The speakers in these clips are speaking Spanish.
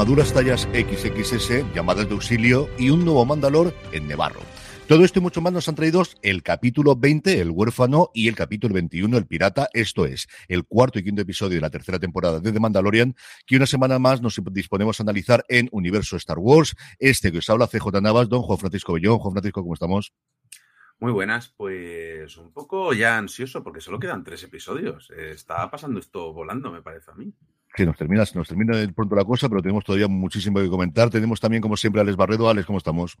armaduras tallas XXS, llamadas de auxilio y un nuevo Mandalor en Nevarro. Todo esto y mucho más nos han traído el capítulo 20, El huérfano, y el capítulo 21, El pirata. Esto es el cuarto y quinto episodio de la tercera temporada de The Mandalorian, que una semana más nos disponemos a analizar en Universo Star Wars. Este que os habla CJ Navas, don Juan Francisco Bellón. Juan Francisco, ¿cómo estamos? Muy buenas, pues un poco ya ansioso porque solo quedan tres episodios. Está pasando esto volando, me parece a mí. Sí, nos termina, nos termina pronto la cosa, pero tenemos todavía muchísimo que comentar. Tenemos también, como siempre, a Alex Barredo. Alex, ¿cómo estamos?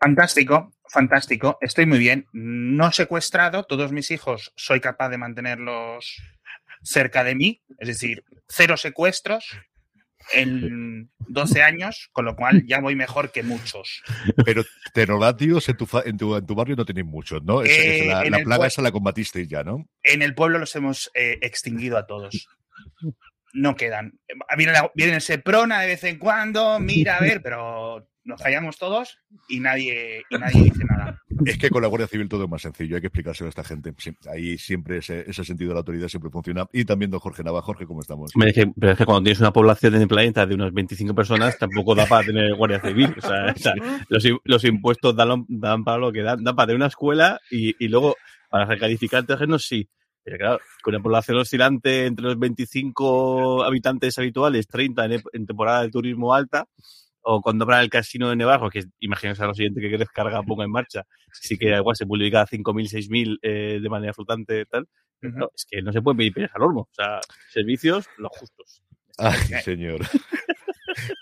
Fantástico, fantástico. Estoy muy bien. No secuestrado, todos mis hijos soy capaz de mantenerlos cerca de mí, es decir, cero secuestros en 12 años, con lo cual ya voy mejor que muchos. Pero terolátios en tu, en tu, en tu barrio no tenéis muchos, ¿no? Eh, la, plaga esa la combatisteis ya, ¿no? En el pueblo los hemos eh, extinguido a todos. No quedan. Viene, viene ese prona de vez en cuando, mira a ver, pero nos callamos todos y nadie, y nadie dice nada. Es que con la Guardia Civil todo es más sencillo, hay que explicárselo a esta gente. ahí siempre ese, sentido de la autoridad siempre funciona. Y también don Jorge Nava. Jorge, ¿cómo estamos? pero es que cuando tienes una población en el planeta de unas 25 personas, tampoco da para tener Guardia Civil. O sea, los, impuestos dan, dan, para lo que dan, dan para tener una escuela y, y luego para recalificar terrenos sí. Pero claro, con una población oscilante entre los 25 habitantes habituales, 30 en temporada de turismo alta, o cuando habrá el casino de Nevarro, que imagínense a lo siguiente que descarga ponga en marcha, sí que igual se publica 5.000, 6.000 eh, de manera flotante tal, pero es que no se puede pedir peras al horno, o sea, servicios los justos. Ay, señor.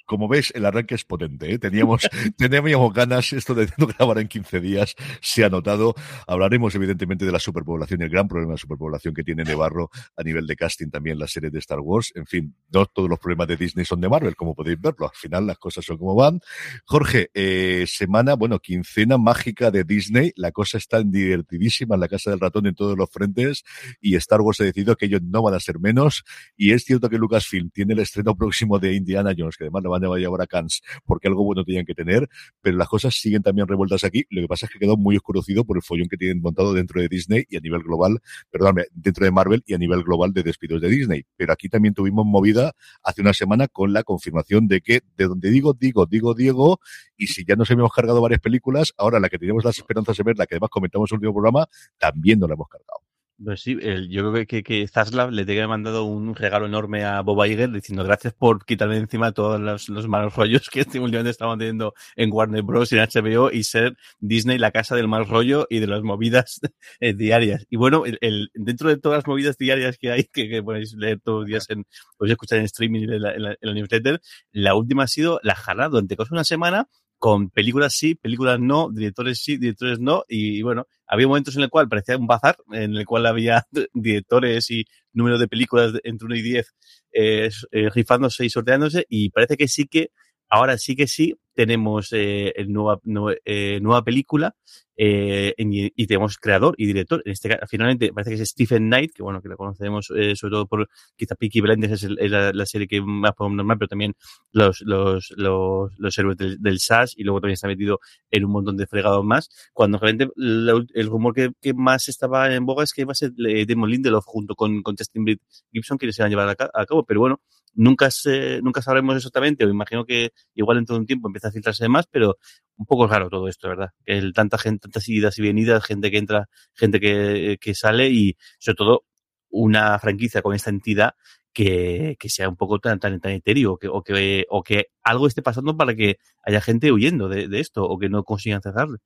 Como veis, el arranque es potente. ¿eh? Teníamos, teníamos ganas, esto de grabar en 15 días se ha notado. Hablaremos, evidentemente, de la superpoblación y el gran problema de superpoblación que tiene Nevarro a nivel de casting también la serie de Star Wars. En fin, no todos los problemas de Disney son de Marvel, como podéis verlo. Al final las cosas son como van. Jorge, eh, semana, bueno, quincena mágica de Disney. La cosa está divertidísima en la casa del ratón en todos los frentes y Star Wars ha decidido que ellos no van a ser menos. Y es cierto que Lucasfilm tiene el estreno próximo de Indiana Jones, que además lo van a llevar a Cannes porque algo bueno tenían que tener, pero las cosas siguen también revueltas aquí. Lo que pasa es que quedó muy oscurecido por el follón que tienen montado dentro de Disney y a nivel global, perdón, dentro de Marvel y a nivel global de despidos de Disney. Pero aquí también tuvimos movida hace una semana con la confirmación de que de donde digo, digo, digo, Diego, y si ya nos hemos cargado varias películas, ahora la que teníamos las esperanzas de ver, la que además comentamos en el último programa, también nos la hemos cargado. Pues sí, yo creo que, que Zaslav le tiene mandado un regalo enorme a Bob Iger diciendo gracias por quitarme encima todos los, malos rollos que este últimamente estamos teniendo en Warner Bros. y en HBO y ser Disney la casa del mal rollo y de las movidas eh, diarias. Y bueno, el, dentro de todas las movidas diarias que hay, que, que podéis leer todos los días en, podéis escuchar en streaming y en la, en la, newsletter, la última ha sido La Jarra, durante casi una semana con películas sí, películas no, directores sí, directores no, y, bueno, había momentos en el cual parecía un bazar, en el cual había directores y número de películas entre 1 y 10 eh, eh, rifándose y sorteándose, y parece que sí que, ahora sí que sí, tenemos eh, el nueva, eh, nueva película eh, y tenemos creador y director. En este caso, finalmente parece que es Stephen Knight, que bueno, que lo conocemos eh, sobre todo por quizá Peaky Blinders es, la, serie que más podemos normal, pero también los, los, los, los héroes del, del, SAS y luego también está metido en un montón de fregados más. Cuando realmente el rumor que, que, más estaba en boga es que iba a ser Damon Lindelof junto con, con Justin Gibson quienes se van a llevar a, cabo, pero bueno, nunca se, nunca sabremos exactamente, o imagino que igual en todo un tiempo empieza a filtrarse más, pero un poco raro todo esto, ¿verdad? Que el, tanta gente, tantas idas y venidas, gente que entra, gente que, que sale y sobre todo una franquicia con esta entidad que, que sea un poco tan, tan, tan etéreo que, o, que, o que algo esté pasando para que haya gente huyendo de, de esto o que no consigan cerrarle.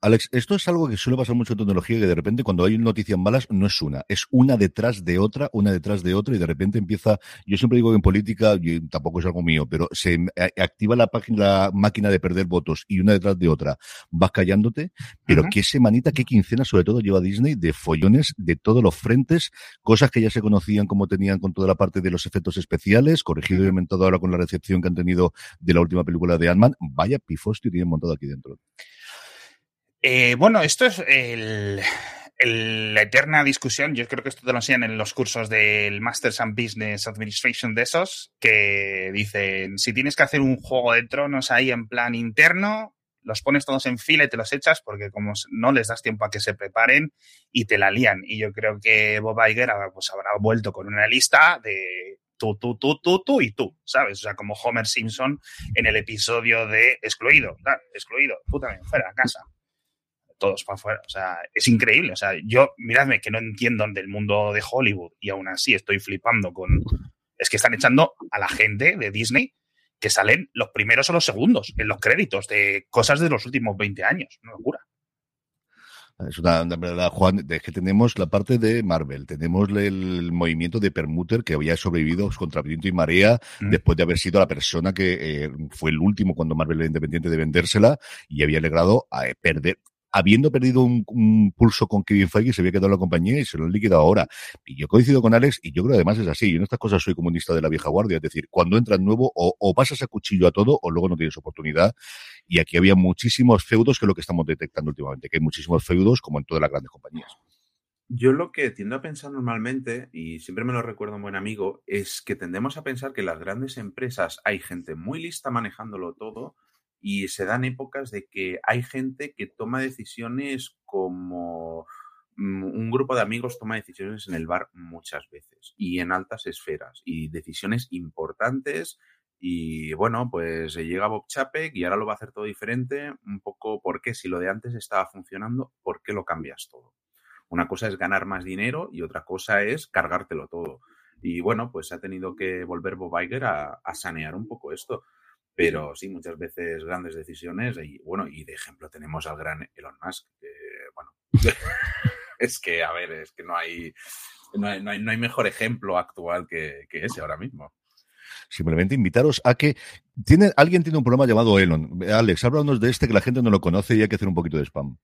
Alex, esto es algo que suele pasar mucho en tecnología, que de repente cuando hay noticias malas no es una, es una detrás de otra, una detrás de otra, y de repente empieza, yo siempre digo que en política, y tampoco es algo mío, pero se activa la página, la máquina de perder votos y una detrás de otra, vas callándote, pero qué semanita, qué quincena sobre todo lleva Disney de follones de todos los frentes, cosas que ya se conocían como tenían con toda la parte de los efectos especiales, corregido y inventado ahora con la recepción que han tenido de la última película de Ant-Man, vaya pifostio tienen montado aquí dentro. Eh, bueno, esto es el, la eterna discusión. Yo creo que esto te lo enseñan en los cursos del Masters and Business Administration de esos, que dicen, si tienes que hacer un juego de tronos ahí en plan interno, los pones todos en fila y te los echas porque como no les das tiempo a que se preparen y te la lían. Y yo creo que Bob Iger pues, habrá vuelto con una lista de tú, tú, tú, tú, tú y tú, ¿sabes? O sea, como Homer Simpson en el episodio de excluido, excluido, puta, fuera, a casa. Todos para afuera. O sea, es increíble. O sea, yo, miradme, que no entiendo del mundo de Hollywood y aún así estoy flipando con. Es que están echando a la gente de Disney que salen los primeros o los segundos en los créditos de cosas de los últimos 20 años. Una locura. Es una, verdad, Juan, es que tenemos la parte de Marvel, tenemos el movimiento de Permuter que había sobrevivido contra viento y marea mm. después de haber sido la persona que eh, fue el último cuando Marvel era independiente de vendérsela y había logrado a, eh, perder, habiendo perdido un, pulso con Kevin Feige, se había quedado en la compañía y se lo han liquidado ahora. Y yo coincido con Alex, y yo creo que además es así. Yo en estas cosas soy comunista de la vieja guardia. Es decir, cuando entras nuevo, o, o pasas a cuchillo a todo, o luego no tienes oportunidad. Y aquí había muchísimos feudos, que es lo que estamos detectando últimamente, que hay muchísimos feudos, como en todas las grandes compañías. Yo lo que tiendo a pensar normalmente, y siempre me lo recuerdo un buen amigo, es que tendemos a pensar que en las grandes empresas hay gente muy lista manejándolo todo, y se dan épocas de que hay gente que toma decisiones como mm, un grupo de amigos toma decisiones en el bar muchas veces y en altas esferas y decisiones importantes y bueno, pues llega Bob Chapek y ahora lo va a hacer todo diferente, un poco porque si lo de antes estaba funcionando, ¿por qué lo cambias todo? Una cosa es ganar más dinero y otra cosa es cargártelo todo. Y bueno, pues ha tenido que volver Bob Iger a sanear un poco esto. Pero sí, muchas veces grandes decisiones. Y bueno, y de ejemplo tenemos al gran Elon Musk, que bueno, es que, a ver, es que no hay, no hay, no hay, mejor ejemplo actual que, que ese ahora mismo simplemente invitaros a que tiene, alguien tiene un programa llamado Elon. Alex, háblanos de este que la gente no lo conoce y hay que hacer un poquito de spam.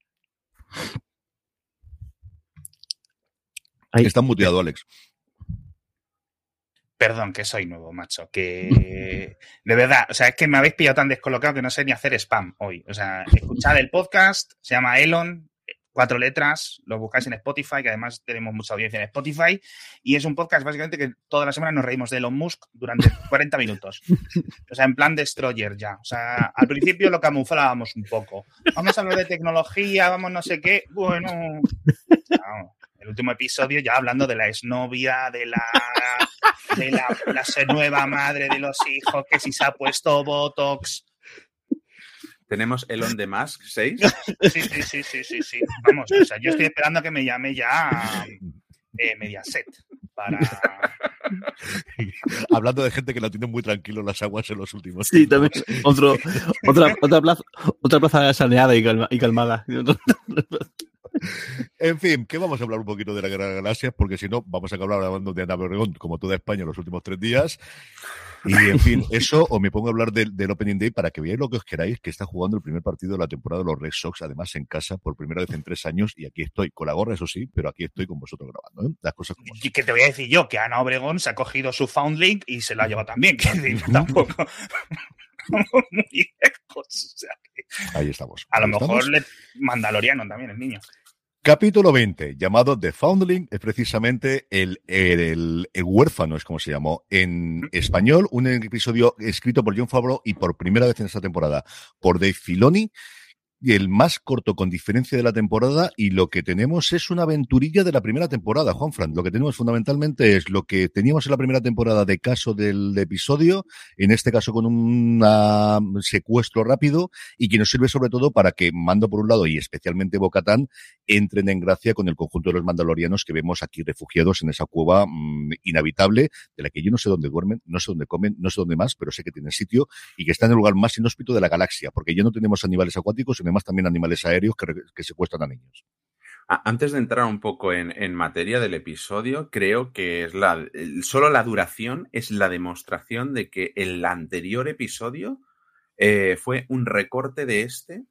Está muteado, Alex. Perdón, que soy nuevo, macho. Que de verdad, o sea, es que me habéis pillado tan descolocado que no sé ni hacer spam hoy. O sea, escuchad el podcast, se llama Elon, cuatro letras, lo buscáis en Spotify, que además tenemos mucha audiencia en Spotify, y es un podcast básicamente que toda la semana nos reímos de Elon Musk durante 40 minutos. O sea, en plan destroyer ya. O sea, al principio lo camuflábamos un poco. Vamos a hablar de tecnología, vamos no sé qué. Bueno, el último episodio ya hablando de la exnovia, de la de la, nueva madre de los hijos, que si se ha puesto Botox. ¿Tenemos Elon de Musk 6? Sí, sí, sí, sí, sí, sí. Vamos, o sea, yo estoy esperando que me llame ya eh, Mediaset para... Hablando de gente que la tiene muy tranquilo las aguas en los últimos Sí, también otro, otra, otra, plaza, otra plaza saneada y, y calmada. en fin, que vamos a hablar un poquito de la Guerra de Galaxias, porque si no, vamos a acabar hablando de Ana Obregón, como toda España, los últimos tres días. Y en fin, eso, o me pongo a hablar del, Opening Day para que veáis lo que os queráis, que está jugando el primer partido de la temporada de los Red Sox, además en casa, por primera vez en tres años, y aquí estoy, con la gorra, eso sí, pero aquí estoy con vosotros grabando, ¿eh? Las cosas como Y que te voy a decir yo, que Ana Obregón se ha cogido su Foundlink y se la lleva también, que tampoco. muy lejos. Ahí estamos. A lo mejor le Mandaloriano también, el niño. Capítulo 20, llamado The Foundling, es precisamente el, el, el, huérfano, es como se llamó en español, un episodio escrito por John Favreau y por primera vez en esta temporada por Dave Filoni, el más corto con diferencia de la temporada y lo que tenemos es una aventurilla de la primera temporada, Juan Fran. Lo que tenemos fundamentalmente es lo que teníamos en la primera temporada de caso del episodio, en este caso con un secuestro rápido y que nos sirve sobre todo para que Mando por un lado y especialmente Bocatán entren en gracia con el conjunto de los mandalorianos que vemos aquí refugiados en esa cueva mmm, inhabitable de la que yo no sé dónde duermen, no sé dónde comen, no sé dónde más, pero sé que tienen sitio y que está en el lugar más inhóspito de la galaxia, porque ya no tenemos animales acuáticos, más también animales aéreos que, que secuestran a niños. Antes de entrar un poco en, en, materia del episodio, creo que es la, solo la duración es la demostración de que el anterior episodio eh, fue un recorte de este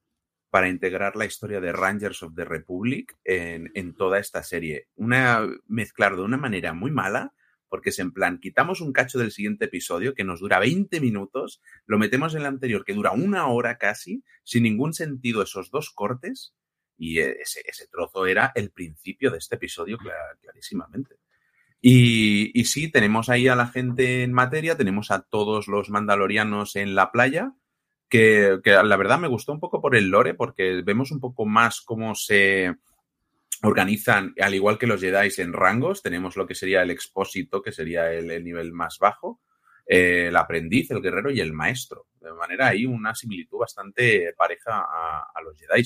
para integrar la historia de Rangers of the Republic en, en toda esta serie. Una mezclar de una manera muy mala, porque es en plan, quitamos un cacho del siguiente episodio que nos dura 20 minutos, lo metemos en el anterior que dura una hora casi, sin ningún sentido esos dos cortes, y ese, ese trozo era el principio de este episodio clar, clarísimamente. Y, y, sí, tenemos ahí a la gente en materia, tenemos a todos los mandalorianos en la playa, que, que la verdad me gustó un poco por el lore, porque vemos un poco más cómo se organizan, al igual que los Jedi en rangos, tenemos lo que sería el expósito, que sería el, el nivel más bajo, eh, el aprendiz, el guerrero y el maestro. De manera hay una similitud bastante pareja a, los Jedi.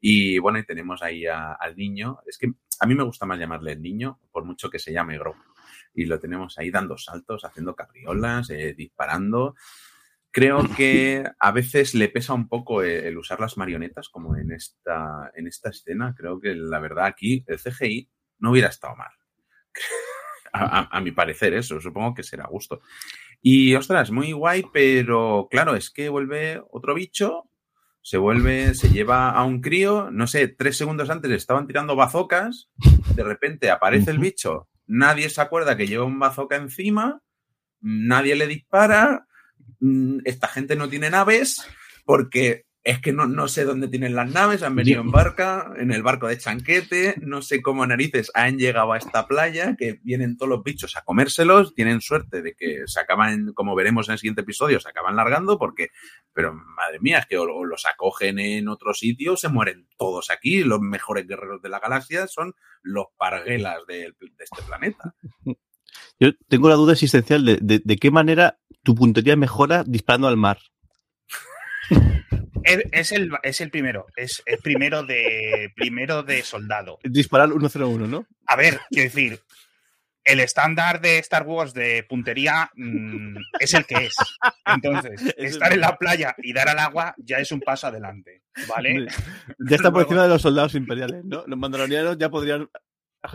Y bueno, tenemos ahí al niño. Es que a mí me gusta más llamarle el niño, por mucho que se llame Grogu. Y lo tenemos ahí dando saltos, haciendo cabriolas, eh, disparando. Creo que a veces le pesa un poco el, el usar las marionetas, como en esta, en esta escena. Creo que la verdad aquí el CGI no hubiera estado mal. A, a- a mi parecer, eso, supongo que será a gusto. Y ostras, muy guay, pero claro, es que vuelve otro bicho, se vuelve, se lleva a un crío, no sé, tres segundos antes estaban tirando bazocas, de repente aparece el bicho, nadie se acuerda que lleva un bazooka encima, nadie le dispara, esta gente no tiene naves, porque es que no, no sé dónde tienen las naves, han venido en barca, en el barco de Chanquete, no sé cómo narices han llegado a esta playa, que vienen todos los bichos a comérselos, tienen suerte de que se acaban, como veremos en el siguiente episodio, se acaban largando, porque, pero madre mía, es que o, los acogen en otro sitio, se mueren todos aquí, los mejores guerreros de la galaxia son los parguelas de, de este planeta. Yo tengo la duda existencial de, de, de qué manera tu puntería mejora disparando al mar. Es, es el, es el primero, es el primero de, primero de soldado. Disparar 101, ¿no? A ver, quiero decir, el estándar de Star Wars de puntería mm, es el que es. Entonces, Es estar en la playa y dar al agua ya es un paso adelante, ¿vale? Ya está por encima de los soldados imperiales, ¿no? Los mandalorianos ya podrían.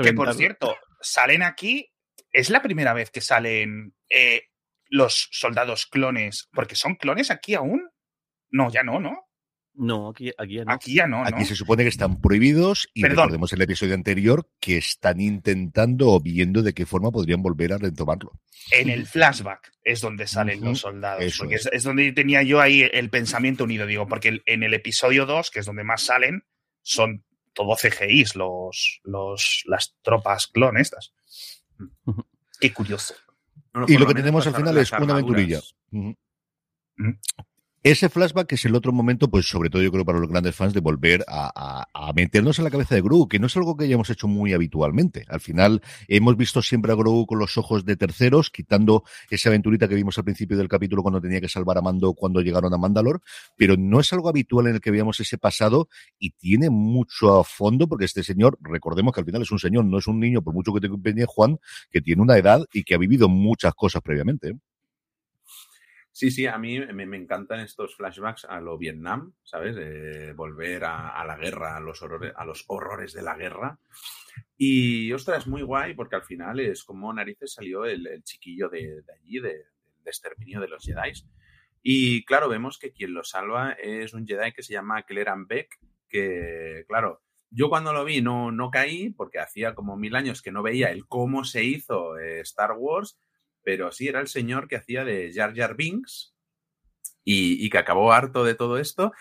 Que por cierto, salen aquí, es la primera vez que salen eh, los soldados clones, porque son clones aquí aún. No, ya no, ¿no? No, aquí, aquí ya no. Aquí ya no, ¿no? Aquí se supone que están prohibidos y Perdón. recordemos el episodio anterior que están intentando o viendo de qué forma podrían volver a retomarlo. En el flashback es donde salen los soldados. eso porque es. es. es donde tenía yo ahí el pensamiento unido, digo, porque en el episodio 2, que es donde más salen, son todo CGIs, los, los, las tropas clon estas. Qué curioso. Bueno, Y lo que tenemos al final es una aventurilla. Ese flashback es el otro momento, pues sobre todo yo creo para los grandes fans, de volver a, a- a meternos en la cabeza de Grogu, que no es algo que hayamos hecho muy habitualmente. Al final hemos visto siempre a Grogu con los ojos de terceros, quitando esa aventurita que vimos al principio del capítulo cuando tenía que salvar a Mando cuando llegaron a Mandalor, pero no es algo habitual en el que veamos ese pasado y tiene mucho a fondo, porque este señor, recordemos que al final es un señor, no es un niño, por mucho que te empeñe Juan, que tiene una edad y que ha vivido muchas cosas previamente. Sí, sí, a mí me, encantan estos flashbacks a lo Vietnam, ¿sabes? Eh, volver a, la guerra, a los, horrores, a los horrores de la guerra. Y, ostras, muy guay porque al final es como narices salió el, chiquillo de, de allí, de exterminio de los Jedi. Y claro, vemos que quien lo salva es un Jedi que se llama Cleran Beck, que, claro, yo cuando lo vi no, no caí porque hacía como mil años que no veía el cómo se hizo eh, Star Wars, pero sí era el señor que hacía de Jar Jar Binks y, y que acabó harto de todo esto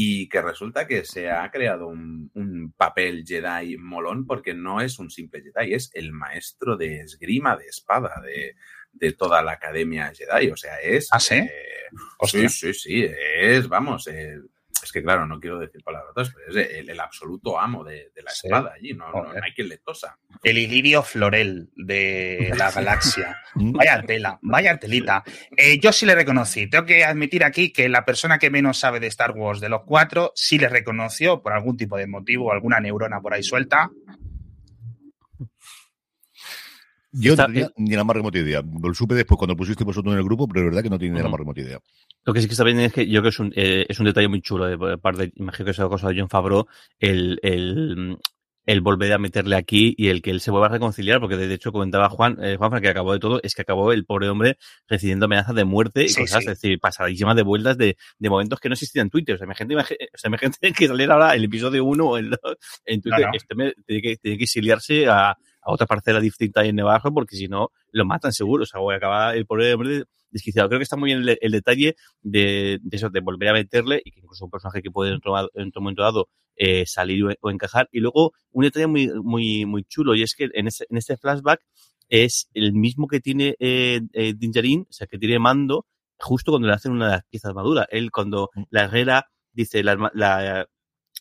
y que resulta que se ha creado un, un, papel Jedi molón porque no es un simple Jedi, es el maestro de esgrima, de espada, de, de toda la academia Jedi. O sea, es... ¿Ah, sí? Eh, sí, sí, sí, es, vamos, eh, es que claro, no quiero decir palabras, pero es el, el absoluto amo de, de la Sí. espada allí, no, no, no Joder. hay quien le tosa. El ilirio florel de la galaxia. Mm. Vaya tela, vaya telita. Eh, yo sí le reconocí. Tengo que admitir aquí que la persona que menos sabe de Star Wars de los cuatro sí le reconoció por algún tipo de motivo, alguna neurona por ahí suelta. Yo Está- tenía ni la más remota idea. Lo supe después cuando pusiste vosotros en el grupo, pero es verdad que no tenía ni la Ujú. más remota idea. Lo que sí que está bien es que yo creo que es un, eh, es un detalle muy chulo de parte, imagino que es una cosa de John Favreau, el, el, el volver a meterle aquí y el que él se vuelva a reconciliar, porque de hecho comentaba Juan, eh, Juanfran que acabó de todo, es que acabó el pobre hombre recibiendo amenazas de muerte y Sí, cosas, sí. es decir, pasadísimas de vueltas de, de momentos que no existían en Twitter. O sea, imagínate, imagi- o sea, imagínate que saliera ahora el episodio 1 o el 2 en Twitter, No, no. este me- tiene, que, tiene que exiliarse a, a otra parcela distinta ahí en Nevajo, porque si no, lo matan seguro. O sea, o acaba el pobre hombre desquiciado. Creo que está muy bien el, el detalle de, de eso, de volver a meterle y que incluso un personaje que puede en otro, en otro momento dado eh, salir o, o encajar. Y luego un detalle muy, muy, muy chulo y es que en, este flashback es el mismo que tiene eh, eh, Dinjarin, o sea, que tiene mando justo cuando le hacen una de las piezas maduras. Él cuando la herrera dice la, la,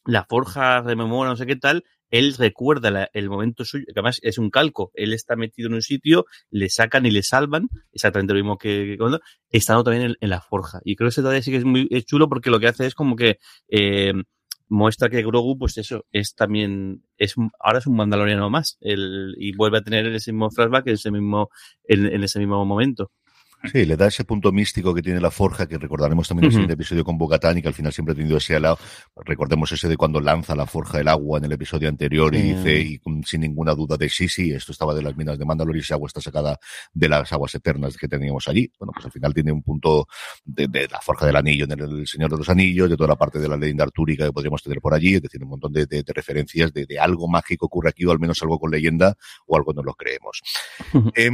la forja rememora no sé qué tal, él recuerda la, el momento suyo, que además es un calco, él está metido en un sitio, le sacan y le salvan, exactamente lo mismo que, cuando, estando también en, la forja. Y creo que ese todavía sí que es muy es chulo porque lo que hace es como que eh, muestra que Grogu, pues eso, es también, es ahora es un mandaloriano más, el, y vuelve a tener ese mismo flashback en ese mismo, en ese mismo momento. Sí, le da ese punto místico que tiene la forja, que recordaremos también en el siguiente episodio con Bogatán y que al final siempre ha tenido ese alado. Recordemos ese de cuando lanza la forja el agua en el episodio anterior y dice, y sin ninguna duda de sí, sí, esto estaba de las minas de Mandalore y ese agua está sacada de las aguas eternas que teníamos allí. Bueno, pues al final tiene un punto de, de la forja del anillo en el, el, Señor de los Anillos, de toda la parte de la leyenda artúrica que podríamos tener por allí, es decir, un montón de, de, de referencias de, algo mágico ocurre aquí, o al menos algo con leyenda, o algo no lo creemos. Eh,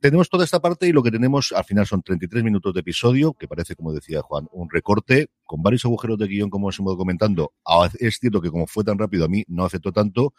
tenemos toda esta parte y lo que tenemos al final son 33 minutos de episodio, que parece, como decía Juan, un recorte con varios agujeros de guion, como hemos ido comentando. Ah, es cierto que como fue tan rápido a mí no afectó tanto,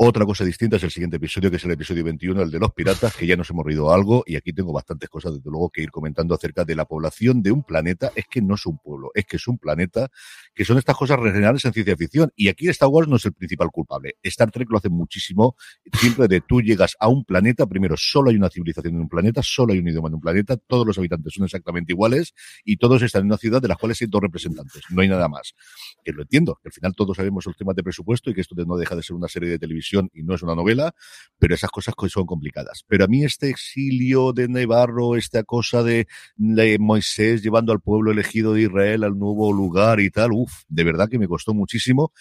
otra cosa distinta es el siguiente episodio, que es el episodio 21, el de los piratas, que ya nos hemos reído algo, y aquí tengo bastantes cosas, desde luego, que ir comentando acerca de la población de un planeta. Es que no es un pueblo, es que es un planeta, que son estas cosas regionales en ciencia ficción. Y aquí Star Wars no es el principal culpable. Star Trek lo hace muchísimo, siempre de tú llegas a un planeta, primero solo hay una civilización en un planeta, solo hay un idioma en un planeta, todos los habitantes son exactamente iguales, y todos están en una ciudad de las cuales hay dos representantes, no hay nada más. Que lo entiendo, que al final todos sabemos los temas de presupuesto y que esto no deja de ser una serie de televisión y no es una novela, pero esas cosas son complicadas. Pero a mí este exilio de Navarro, esta cosa de, de Moisés llevando al pueblo elegido de Israel al nuevo lugar y tal, uff, de verdad que me costó muchísimo.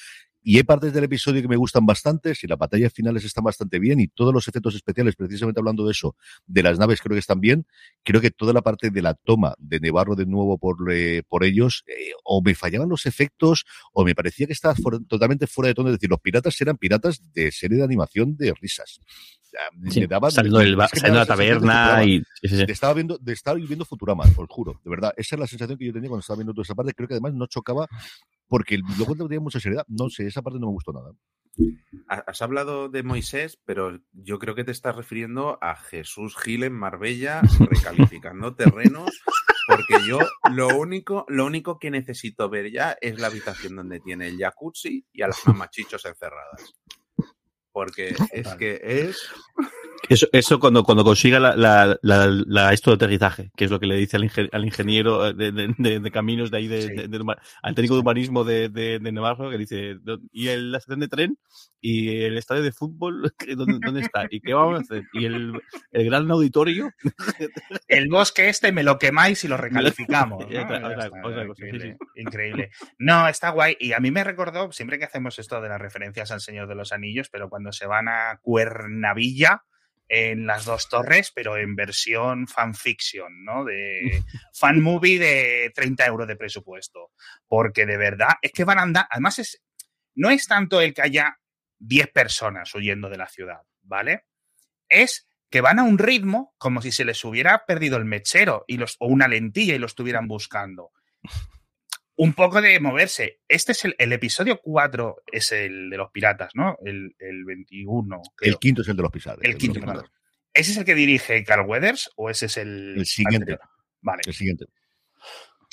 Y hay partes del episodio que me gustan bastante, si las batallas finales están bastante bien y todos los efectos especiales, precisamente hablando de eso, de las naves creo que están bien, creo que toda la parte de la toma de Nevarro de nuevo por, eh, por ellos, eh, o me fallaban los efectos, o me parecía que estaba totalmente fuera de tono, es decir, los piratas eran piratas de serie de animación de risas. Sí, daban, saliendo, del, es que saliendo de la taberna y... Sí, sí, Estaba viendo, de estar viendo Futurama, os juro, de verdad. Esa es la sensación que yo tenía cuando estaba viendo toda esa parte. Creo que además no chocaba porque luego tenía mucha seriedad. No sé, esa parte no me gustó nada. Has hablado de Moisés, pero yo creo que te estás refiriendo a Jesús Gil en Marbella recalificando terrenos, porque yo lo único, lo único que necesito ver ya es la habitación donde tiene el jacuzzi y a las mamachichos encerradas. Porque es que es. Eso, eso cuando, cuando consiga la, la, la, la, esto de aterrizaje, que es lo que le dice al, ingen, al ingeniero de, de, de, de, caminos de ahí, de, sí. al técnico de urbanismo de, de, Navarro, que dice, ¿y el, la estación de tren? ¿Y el estadio de fútbol? ¿Dónde, dónde está? ¿Y qué vamos a hacer? ¿Y el, el gran auditorio? el bosque este me lo quemáis y lo recalificamos. ¿no? otra, otra cosa, increíble, sí. increíble. No, está guay. Y a mí me recordó, siempre que hacemos esto de las referencias al Señor de los Anillos, pero cuando se van a Cuernavilla, en las dos torres, pero en versión fanfiction, ¿no? De fan movie de 30 euros de presupuesto. Porque de verdad es que van a andar. Además, es, no es tanto el que haya 10 personas huyendo de la ciudad, ¿vale? Es que van a un ritmo como si se les hubiera perdido el mechero y los, o una lentilla y lo estuvieran buscando. Un poco de moverse. Este es el, el episodio 4, es el de los piratas, ¿no? El, el 21. Creo. El quinto es el de los piratas. El, el quinto, perdón. ¿Ese es el que dirige Carl Weathers o ese es el. El siguiente. Anterior? Vale. El siguiente.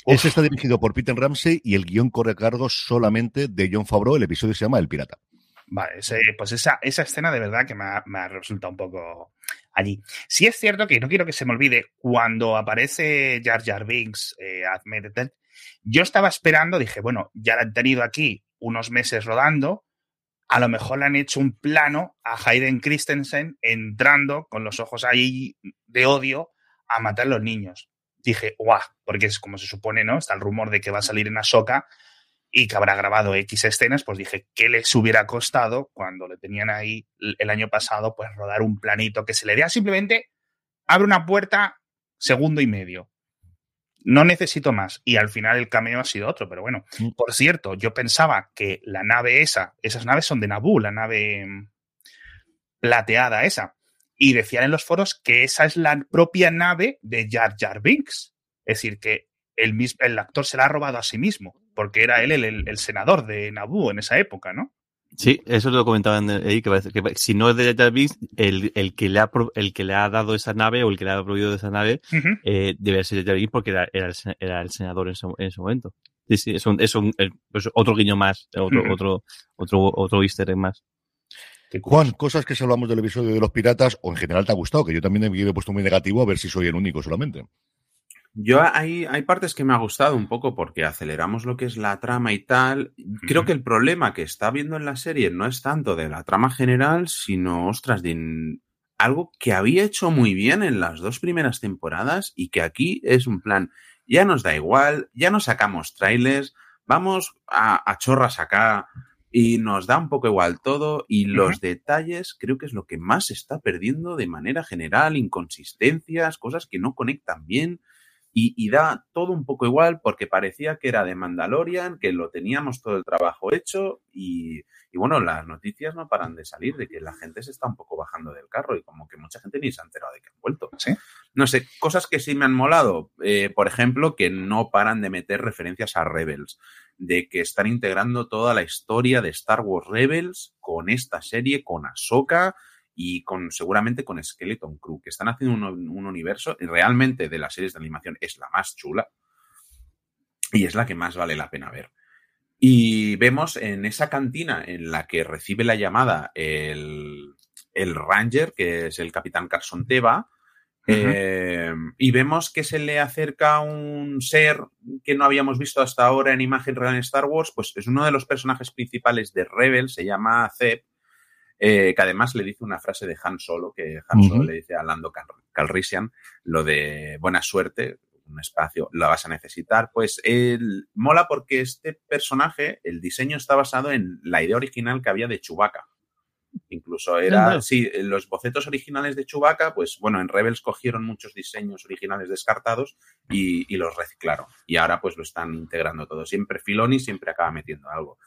Uf. Ese está dirigido por Peter Ramsey y el guion corre a cargo solamente de John Favreau. El episodio se llama El Pirata. Vale, ese, pues esa, esa escena de verdad que me ha, me ha resultado un poco allí. Sí es cierto que no quiero que se me olvide, cuando aparece Jar Jar Binks, eh, Ahmed yo estaba esperando, dije, bueno, ya la han tenido aquí unos meses rodando, a lo mejor le han hecho un plano a Hayden Christensen entrando con los ojos ahí de odio a matar a los niños. Dije, guau, porque es como se supone, ¿no? Está el rumor de que va a salir en Ahsoka y que habrá grabado X escenas, pues dije, ¿qué les hubiera costado cuando le tenían ahí el año pasado, pues rodar un planito que se le dé simplemente, abre una puerta, segundo y medio. No necesito más. Y al final el cameo ha sido otro, pero bueno. Mm. Por cierto, yo pensaba que la nave esa, esas naves son de Naboo, la nave plateada esa. Y decían en los foros que esa es la propia nave de Jar Jar Binks. Es decir, que el, mismo, el actor se la ha robado a sí mismo, porque era él el, el, el senador de Naboo en esa época, ¿no? Sí, eso lo comentaban ahí, que, parece, que si no es de Jar Binks, el, el, que le ha, el que le ha dado esa nave o el que le ha prohibido esa nave uh -huh. eh, debe ser Jar Binks porque era, era, el, era el senador en ese, en ese momento. Sí, sí, es, un, es, un, es otro guiño más, otro, uh -huh. otro, otro, otro easter egg más. Juan, cosas que si hablamos del episodio de los piratas o en general te ha gustado, que yo también he puesto muy negativo a ver si soy el único solamente. Yo hay, hay partes que me ha gustado un poco porque aceleramos lo que es la trama y tal. Creo que el problema que está viendo en la serie no es tanto de la trama general, sino, ostras, de algo que había hecho muy bien en las dos primeras temporadas y que aquí es un plan, ya nos da igual, ya no sacamos trailers, vamos a, a chorras acá y nos da un poco igual todo y los detalles creo que es lo que más se está perdiendo de manera general, inconsistencias, cosas que no conectan bien y, da todo un poco igual porque parecía que era de Mandalorian, que lo teníamos todo el trabajo hecho y, bueno, las noticias no paran de salir de que la gente se está un poco bajando del carro y como que mucha gente ni se ha enterado de que han vuelto. No sé, cosas que sí me han molado, eh, por ejemplo, que no paran de meter referencias a Rebels, de que están integrando toda la historia de Star Wars Rebels con esta serie, con Ahsoka, y con seguramente con Skeleton Crew, que están haciendo un, universo y realmente de las series de animación es la más chula y es la que más vale la pena ver. Y vemos en esa cantina en la que recibe la llamada el, Ranger, que es el capitán Carson Teva, eh, y vemos que se le acerca un ser que no habíamos visto hasta ahora en imagen real en Star Wars, pues es uno de los personajes principales de Rebel, se llama Zeb, eh, que además le dice una frase de Han Solo, que Han Solo le dice a Lando Calrissian, lo de buena suerte, un espacio, la vas a necesitar. Pues él, mola porque este personaje, el diseño está basado en la idea original que había de Chewbacca. Incluso era, sí, los bocetos originales de Chewbacca, pues bueno, en Rebels cogieron muchos diseños originales descartados y, y los reciclaron. Y ahora pues lo están integrando todo. Siempre Filoni siempre acaba metiendo algo.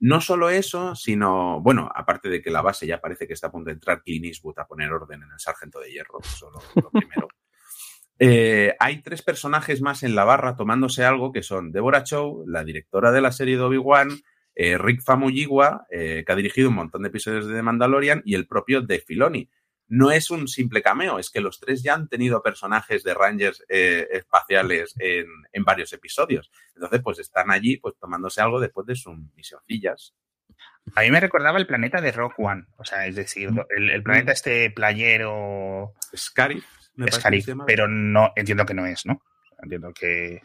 No solo eso, sino, bueno, aparte de que la base ya parece que está a punto de entrar Clint Eastwood a poner orden en el Sargento de Hierro, eso lo, lo primero. Eh, hay tres personajes más en la barra tomándose algo que son Deborah Chow, la directora de la serie de Obi-Wan, eh, Rick Famuyiwa, eh, que ha dirigido un montón de episodios de The Mandalorian, y el propio De Filoni no es un simple cameo, es que los tres ya han tenido personajes de Rangers eh, espaciales en, varios episodios. Entonces, pues están allí pues tomándose algo después de sus misioncillas. A mí me recordaba el planeta de Rock One, o sea, es decir, mm. el, planeta mm. este playero... Scarif, me Scarif, pero no, entiendo que no es, ¿no? Entiendo que...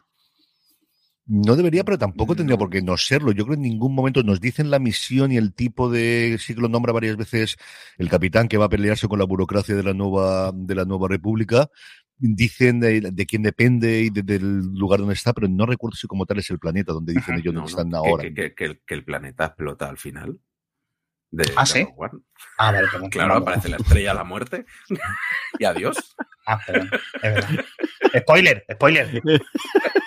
No debería, pero tampoco tendría por qué no serlo. Yo creo que en ningún momento nos dicen la misión y el tipo de, sí que lo nombra varias veces el capitán que va a pelearse con la burocracia de la nueva, de la nueva república. Dicen de, quién depende y del lugar donde está, pero no recuerdo si como tal es el planeta donde dicen ellos dónde están ahora. Que, el, planeta explota al final. ah, sí. Ah, vale, claro, aparece la estrella a la muerte y adiós. Ah, perdón, es verdad. Spoiler, spoiler.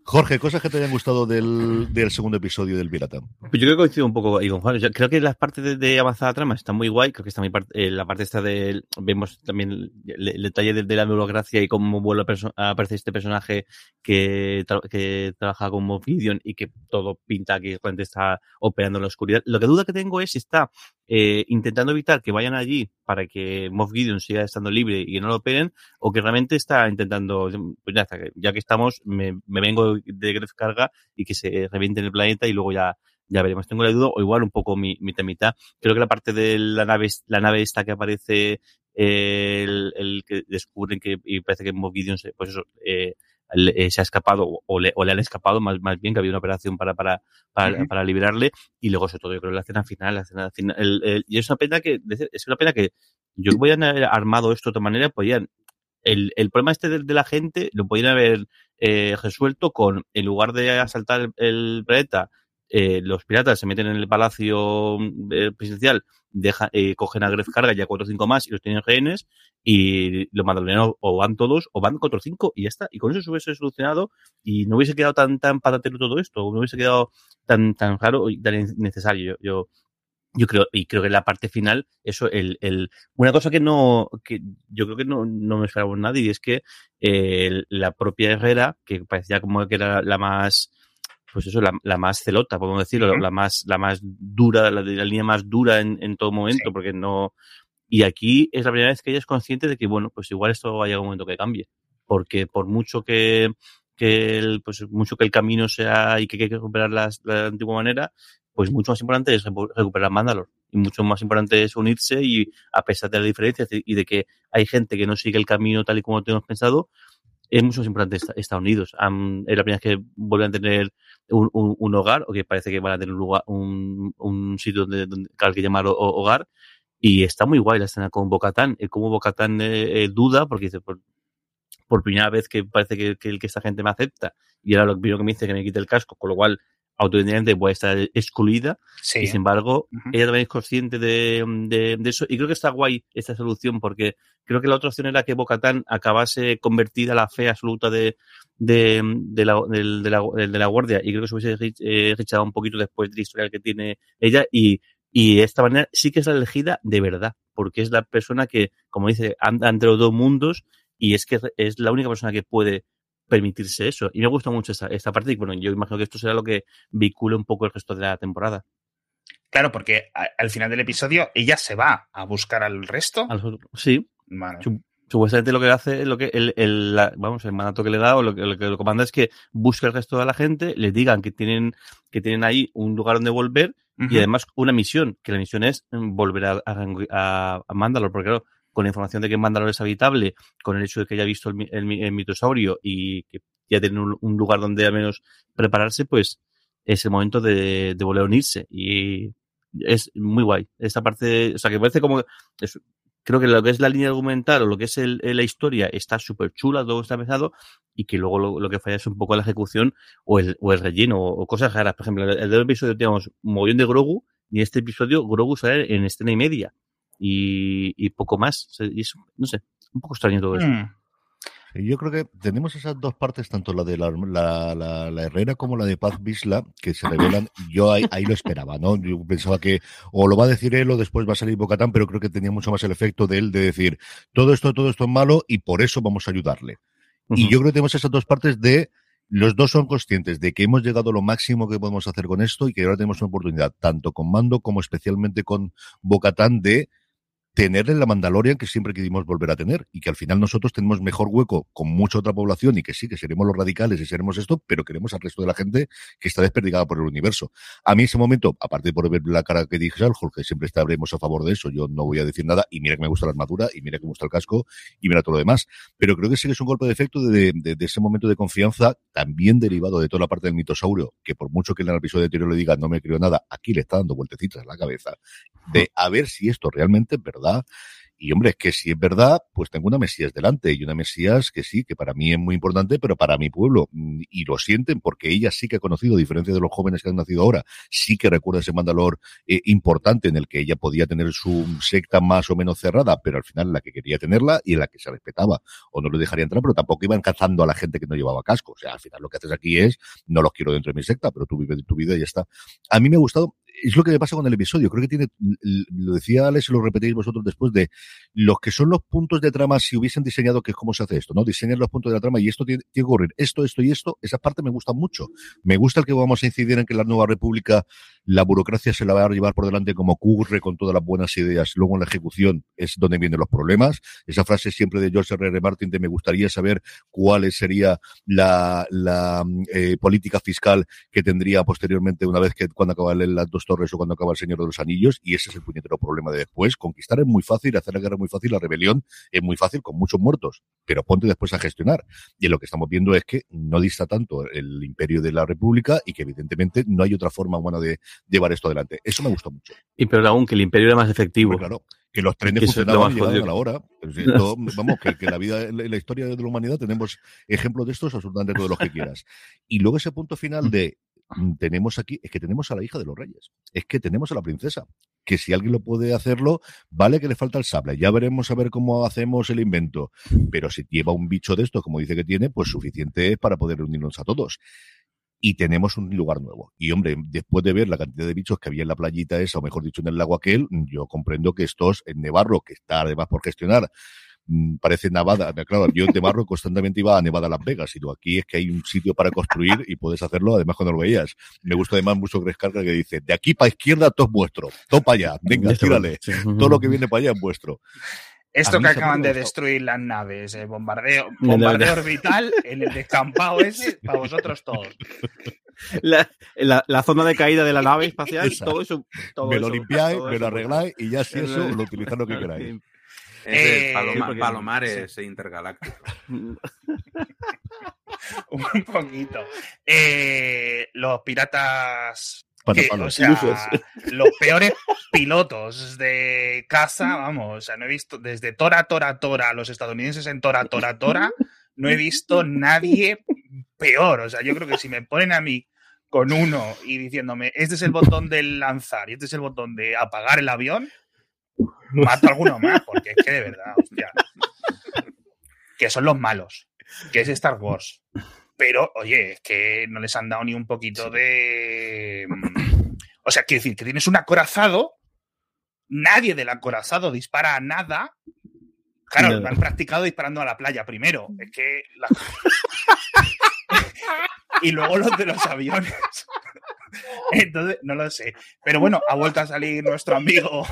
Jorge, cosas que te hayan gustado del, segundo episodio del Pirata. Pues yo creo que coincido un poco ahí con Juan. creo que las partes de, avanzada trama están muy guay. Creo que está muy eh, la parte esta de. Vemos también el, detalle de, la burocracia y cómo vuelve a aparecer este personaje que, que trabaja como Gideon y que todo pinta que realmente está operando en la oscuridad. Lo que duda que tengo es si está eh, intentando evitar que vayan allí para que Moff Gideon siga estando libre y no lo operen, o que realmente está intentando, pues ya, ya que estamos, me, vengo de Gref Carga y que se reviente en el planeta y luego ya, ya veremos. Tengo la duda, o igual un poco mi, mi temita. Creo que la parte de la nave, la nave esta que aparece, el, el que descubren que, y parece que Moff Gideon, pues eso, eh, eh, se ha escapado o le, o le, han escapado, más, más bien que había una operación para, para, para, para liberarle y luego sobre todo yo creo la escena final, la escena final el, y es una pena que, es una pena que yo podían haber armado esto de otra manera, podían el, el problema este de, la gente lo podían haber eh, resuelto con, en lugar de asaltar el, planeta, eh, los piratas se meten en el palacio eh, presidencial, deja, eh, cogen a Gref Carga y a cuatro o cinco más y los tienen rehenes y los mandalorianos o van todos o van cuatro o cinco y ya está. Y con eso se hubiese solucionado y no hubiese quedado tan, tan patatero todo esto, no hubiese quedado tan, tan raro y tan innecesario. Yo, yo, creo, y creo que en la parte final, eso, el, el, una cosa que no, que yo creo que no, no me esperaba nadie, y es que eh, la propia Herrera, que parecía como que era la más, pues eso, la, la más celota, podemos decirlo, la más, la más dura, la, la línea más dura en, en todo momento, porque no, y aquí es la primera vez que ella es consciente de que, bueno, pues igual esto va a llegar un momento que cambie, porque por mucho que, que el, pues mucho que el camino sea y que hay que recuperar la, la antigua manera, pues mucho más importante es recuperar Mandalor. y mucho más importante es unirse y a pesar de las diferencias y de que hay gente que no sigue el camino tal y como lo tenemos pensado, es mucho más importante estar, unidos. es la primera vez que vuelven a tener un, hogar, o que parece que van a tener un lugar, un, sitio donde, donde que llamar hogar, y está muy guay la escena con Bocatán, como Bocatán eh, eh, duda, porque dice, por, primera vez que parece que, que, que, esta gente me acepta, y ahora lo primero que me dice que me quite el casco, con lo cual automáticamente puede estar excluida. Y sin embargo, ella también es consciente de, de, eso. Y creo que está guay esta solución porque creo que la otra opción era que Bocatán acabase convertida a la fe absoluta de, de, de, la, de, la, de la guardia. Y creo que se hubiese eh, rechazado un poquito después de la historia que tiene ella. Y, y de esta manera sí que es la elegida de verdad. Porque es la persona que, como dice, anda entre los dos mundos y es que es la única persona que puede permitirse eso. Y me gusta mucho esta, esta parte y bueno, yo imagino que esto será lo que vincule un poco el resto de la temporada. Claro, porque al final del episodio ella se va a buscar al resto. Sí. Supuestamente lo que hace, lo que el, el vamos, el mandato que le da o lo que, lo que lo comanda es que busque al resto de la gente, le digan que tienen, que tienen ahí un lugar donde volver y además una misión, que la misión es volver a, a, a Mandalor, porque claro, con la información de que Mandalor es habitable, con el hecho de que haya visto el, mitosaurio y que ya tiene un, lugar donde al menos prepararse, pues es el momento de, volver a unirse. Y es muy guay. Esta parte, o sea, que parece como. creo que lo que es la línea argumental o lo que es la historia está súper chula, todo está empezado, y que luego lo, que falla es un poco la ejecución o el, o el relleno o, cosas raras. Por ejemplo, el, el episodio tenemos un mogollón de Grogu, y este episodio Grogu sale en escena y media y, poco más. Y es, no sé, un poco extraño todo eso. Mm. Yo creo que tenemos esas dos partes, tanto la de la, la, Herrera como la de Paz Bisla, que se revelan. Yo ahí, ahí, lo esperaba, ¿no? Yo pensaba que o lo va a decir él o después va a salir Bocatán, pero creo que tenía mucho más el efecto de él de decir todo esto, todo esto es malo y por eso vamos a ayudarle. Y yo creo que tenemos esas dos partes de los dos son conscientes de que hemos llegado a lo máximo que podemos hacer con esto y que ahora tenemos una oportunidad, tanto con Mando como especialmente con Bocatán, de tener en la Mandalorian que siempre queríamos volver a tener y que al final nosotros tenemos mejor hueco con mucha otra población y que sí, que seremos los radicales y seremos esto, pero queremos al resto de la gente que está desperdigada por el universo. A mí ese momento, aparte de por ver la cara que dije Jorge, que siempre estaremos a favor de eso, yo no voy a decir nada y mira que me gusta la armadura y mira que me gusta el casco y mira todo lo demás, pero creo que sí que es un golpe de efecto de, de, ese momento de confianza también derivado de toda la parte del mitosaurio, que por mucho que en el episodio anterior le diga no me creo nada, aquí le está dando vueltecitas en la cabeza de a ver si esto realmente es y hombre, es que si es verdad, pues tengo una Mesías delante y una Mesías que sí, que para mí es muy importante, pero para mi pueblo, mm, y lo sienten porque ella sí que ha conocido, a diferencia de los jóvenes que han nacido ahora, sí que recuerda ese mandalor eh, importante en el que ella podía tener su secta más o menos cerrada, pero al final la que quería tenerla y la que se respetaba, o no lo dejaría entrar, pero tampoco iban cazando a la gente que no llevaba casco. O sea, al final lo que haces aquí es, no los quiero dentro de mi secta, pero tú vives tu vida y ya está. A mí me ha gustado, es lo que me pasa con el episodio. Creo que tiene, lo decía Alex y lo repetéis vosotros después de los que son los puntos de trama, si hubiesen diseñado que es cómo se hace esto, ¿no? Diseñan los puntos de la trama y esto tiene, que ocurrir. Esto, esto y esto, esa parte me gusta mucho. Me gusta el que vamos a incidir en que la nueva república, la burocracia se la va a llevar por delante como ocurre con todas las buenas ideas. Luego en la ejecución es donde vienen los problemas. Esa frase siempre de George R. R. Martin de me gustaría saber cuál sería la, la eh, política fiscal que tendría posteriormente una vez que cuando acaban las dos torres o cuando acaba el Señor de los Anillos y ese es el puñetero problema de después. Conquistar es muy fácil, hacer la guerra es muy fácil, la rebelión es muy fácil con muchos muertos, pero ponte después a gestionar. Y lo que estamos viendo es que no dista tanto el imperio de la República y que evidentemente no hay otra forma buena de llevar esto adelante. Eso me gustó mucho. Y pero aún que el imperio era más efectivo. claro que los trenes funcionaban a la hora. vamos, que, la vida, en la historia de la humanidad tenemos ejemplos de estos absolutamente todos los que quieras. Y luego ese punto final de Mm, tenemos aquí, es que tenemos a la hija de los reyes, es que tenemos a la princesa, que si alguien lo puede hacerlo, vale que le falta el sable, ya veremos a ver cómo hacemos el invento, pero si lleva un bicho de esto, como dice que tiene, pues suficiente es para poder unirnos a todos. Y tenemos un lugar nuevo. Y hombre, después de ver la cantidad de bichos que había en la playita esa, o mejor dicho, en el lago aquel, yo comprendo que estos en Nevarro, que está además por gestionar, Mm, parece Nevada. Claro, yo de Barro constantemente iba a Nevada Las Vegas, y aquí es que hay un sitio para construir y puedes hacerlo, además cuando lo veías. Me gusta además mucho Carga que dice, de aquí para izquierda todo es vuestro, todo para allá, venga, tírale, todo lo que viene para allá es vuestro. Esto que acaban de destruir las naves, el bombardeo, bombardeo orbital, en el descampado ese, para vosotros todos. la, la, la zona de caída de la nave espacial, todo eso. Todo me lo eso, limpiáis, todo me lo arregláis y ya si Eso eso es. lo utilizad lo que queráis. Es Eh, Paloma- porque- Palomares intergalácticos. Un poquito. Eh, los piratas. que, o sea, los peores pilotos de casa, vamos, o sea, no he visto desde Tora, Tora, Tora, los estadounidenses en Tora, Tora, Tora, no he visto nadie peor. O sea, yo creo que si me ponen a mí con uno y diciéndome, este es el botón de lanzar y este es el botón de apagar el avión, mato a alguno más, porque es que de verdad, hostia. Que son los malos, que es Star Wars. Pero, oye, es que no les han dado ni un poquito de. mm, O sea, quiero decir, que tienes un acorazado, nadie del acorazado dispara a nada. Claro, lo han practicado disparando a la playa primero. Es que. la- y luego los de los aviones. Entonces, no lo sé. Pero bueno, ha vuelto a salir nuestro amigo,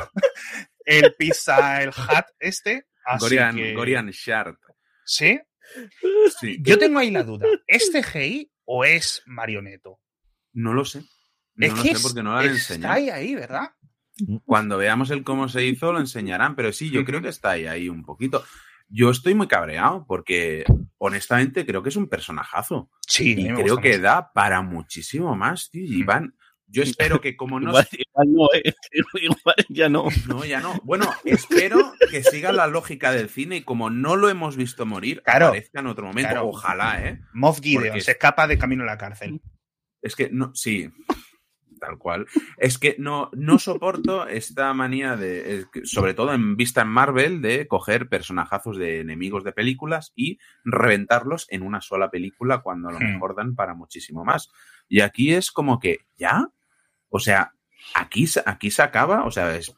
el Pizza, el Hat este. Así Gorian, que- Gorian Shard. ¿Sí? Sí. Yo tengo ahí la duda. ¿Es CGI o es marioneto? No lo sé. No es lo que sé porque no lo han está enseñado. ahí, ahí, ¿verdad? Cuando veamos el cómo se hizo, lo enseñarán. Pero sí, yo creo que está ahí, ahí un poquito. Yo estoy muy cabreado porque, honestamente, creo que es un personajazo. Sí, Y creo que mucho. da para muchísimo más, tío. Y van. Yo espero que como no Igual, igual no, eh. igual ya no. No, ya no. Bueno, espero que siga la lógica del cine y como no lo hemos visto morir, Claro. aparezca en otro momento. Claro. Ojalá, ¿eh? Moff Gideon Porque- se escapa de camino a la cárcel. Es que no, sí, tal cual. Es que no, no soporto esta manía de, es que, sobre todo en vista en Marvel, de coger personajazos de enemigos de películas y reventarlos en una sola película cuando a lo Hmm. mejor dan para muchísimo más. Y aquí es como que, ¿ya? O sea, aquí, se- aquí se acaba, o sea, es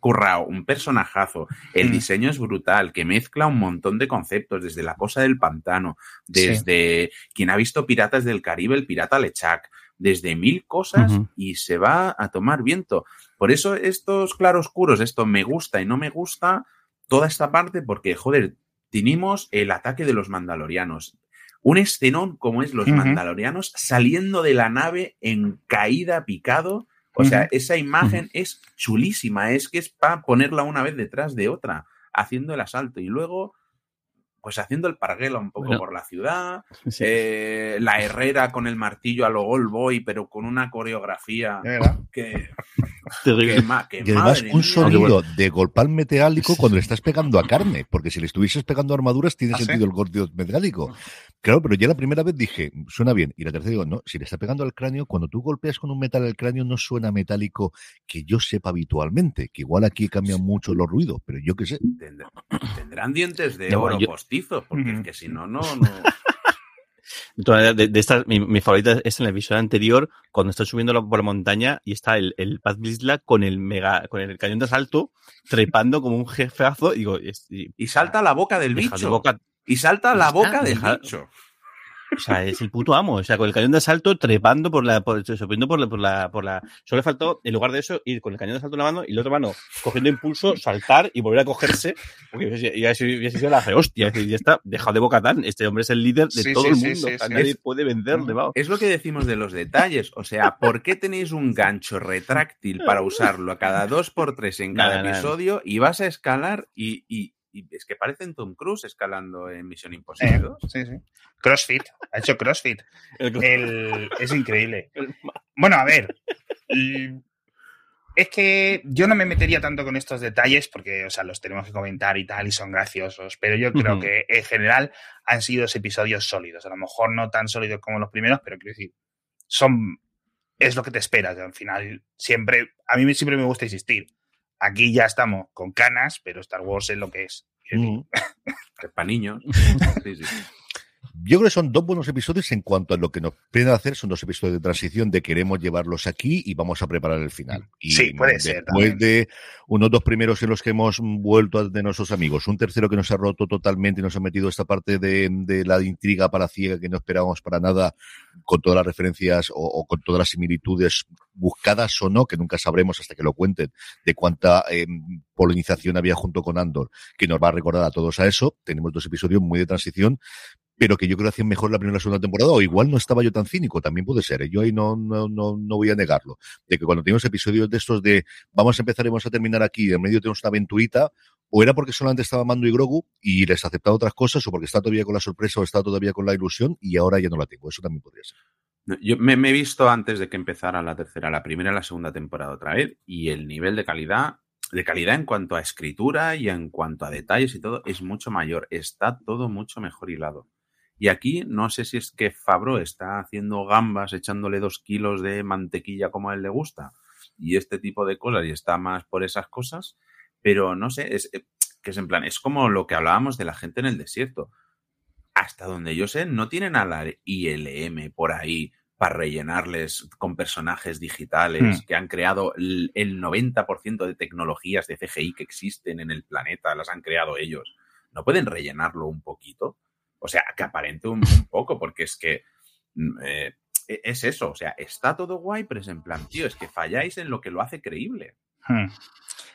currao, un personajazo, el Hmm. diseño es brutal, que mezcla un montón de conceptos, desde la cosa del pantano, Sí. desde quien ha visto Piratas del Caribe, el pirata Lechak, desde mil cosas y se va a tomar viento. Por eso estos claroscuros, esto me gusta y no me gusta toda esta parte porque, joder, tenemos el ataque de los mandalorianos. Un escenón como es los mandalorianos saliendo de la nave en caída picado. O sea, esa imagen es chulísima, es que es para ponerla una vez detrás de otra, haciendo el asalto y luego, pues haciendo el parguela un poco Bueno. por la ciudad, Sí. eh, la herrera con el martillo a lo Old Boy, pero con una coreografía que, Terrible. ma- Y además un mía. sonido de golpal metálico cuando le estás pegando a carne, porque si le estuvieses pegando armaduras tiene ¿Ah, sí? sentido el golpe metálico. Claro, pero ya la primera vez dije, suena bien, y la tercera digo, no, si le está pegando al cráneo, cuando tú golpeas con un metal al cráneo no suena metálico que yo sepa habitualmente, que igual aquí cambian mucho los ruidos, pero yo qué sé. Tendrán, dientes de Ya, oro yo- postizos, porque es que si no, no, no. De de, estas, mi, mi favorita es en el episodio anterior, cuando está subiendo la- por la montaña y está el, el Paz Vizsla con el mega, con el cañón de asalto, trepando como un jefeazo. Y digo, y- Y salta la boca del de bicho. boca- Y salta la está, boca del deja- bicho. O sea, es el puto amo. O sea, con el cañón de asalto, trepando por la, por, subiendo por la, por la, por la. Solo le faltó, en lugar de eso, ir con el cañón de asalto en la mano y la otra mano cogiendo impulso, saltar y volver a cogerse. Porque ya, sido la re hostia. Es decir, ya está, dejado de bocatán. Este hombre es el líder de Sí, todo sí, el mundo. sí, nadie Es- puede venderle, vamos. Es lo que decimos de los detalles. O sea, ¿por qué tenéis un gancho retráctil para usarlo a cada dos por tres en cada Nada, nada. episodio y vas a escalar y, y- y es que parecen Tom Cruise escalando en Misión Imposible Eh, 2? sí, sí. CrossFit. Ha hecho CrossFit. El- El- es increíble. Bueno, a ver. Es que yo no me metería tanto con estos detalles porque, o sea, los tenemos que comentar y tal, y son graciosos. Pero yo creo que en general han sido episodios sólidos. A lo mejor no tan sólidos como los primeros, pero quiero decir, son. Es lo que te esperas. Al final, siempre. A mí siempre me gusta insistir. Aquí ya estamos con canas, pero Star Wars es lo que es. Mm. Que para niños. Sí, sí. Yo creo que son dos buenos episodios en cuanto a lo que nos piden hacer. Son dos episodios de transición de queremos llevarlos aquí y vamos a preparar el final. Y Sí, puede ser Después de unos dos primeros en los que hemos vuelto de nuestros amigos, un tercero que nos ha roto totalmente y nos ha metido esta parte de, de la intriga para ciega que no esperábamos para nada, con todas las referencias o, o con todas las similitudes buscadas o no, que nunca sabremos hasta que lo cuenten, de cuánta eh, polinización había junto con Andor, que nos va a recordar a todos a eso. Tenemos dos episodios muy de transición pero que yo creo que hacían mejor la primera y la segunda temporada, o igual no estaba yo tan cínico, también puede ser, ¿eh? yo ahí no, no, no, no voy a negarlo, de que cuando tenemos episodios de estos de vamos a empezar y vamos a terminar aquí, en medio tenemos una aventurita, o era porque solamente estaba Mando y Grogu y les aceptado otras cosas, o porque está todavía con la sorpresa o está todavía con la ilusión y ahora ya no la tengo, eso también podría ser. Yo me, me he visto antes de que empezara la tercera, la primera y la segunda temporada otra vez, y el nivel de calidad de calidad en cuanto a escritura y en cuanto a detalles y todo es mucho mayor. Está todo mucho mejor hilado. Y aquí no sé si es que Fabro está haciendo gambas echándole dos kilos de mantequilla como a él le gusta y este tipo de cosas y está más por esas cosas, pero no sé, es eh, que es en plan, es como lo que hablábamos de la gente en el desierto. Hasta donde yo sé, no tienen a la ILM por ahí para rellenarles con personajes digitales Hmm. que han creado el, el 90% de tecnologías de CGI que existen en el planeta, las han creado ellos. ¿No pueden rellenarlo un poquito? O sea, que aparente un, poco, porque es que mm, eh, e- es eso, o sea, está todo guay, pero es en plan, tío, es que falláis en lo que lo hace creíble. Hmm.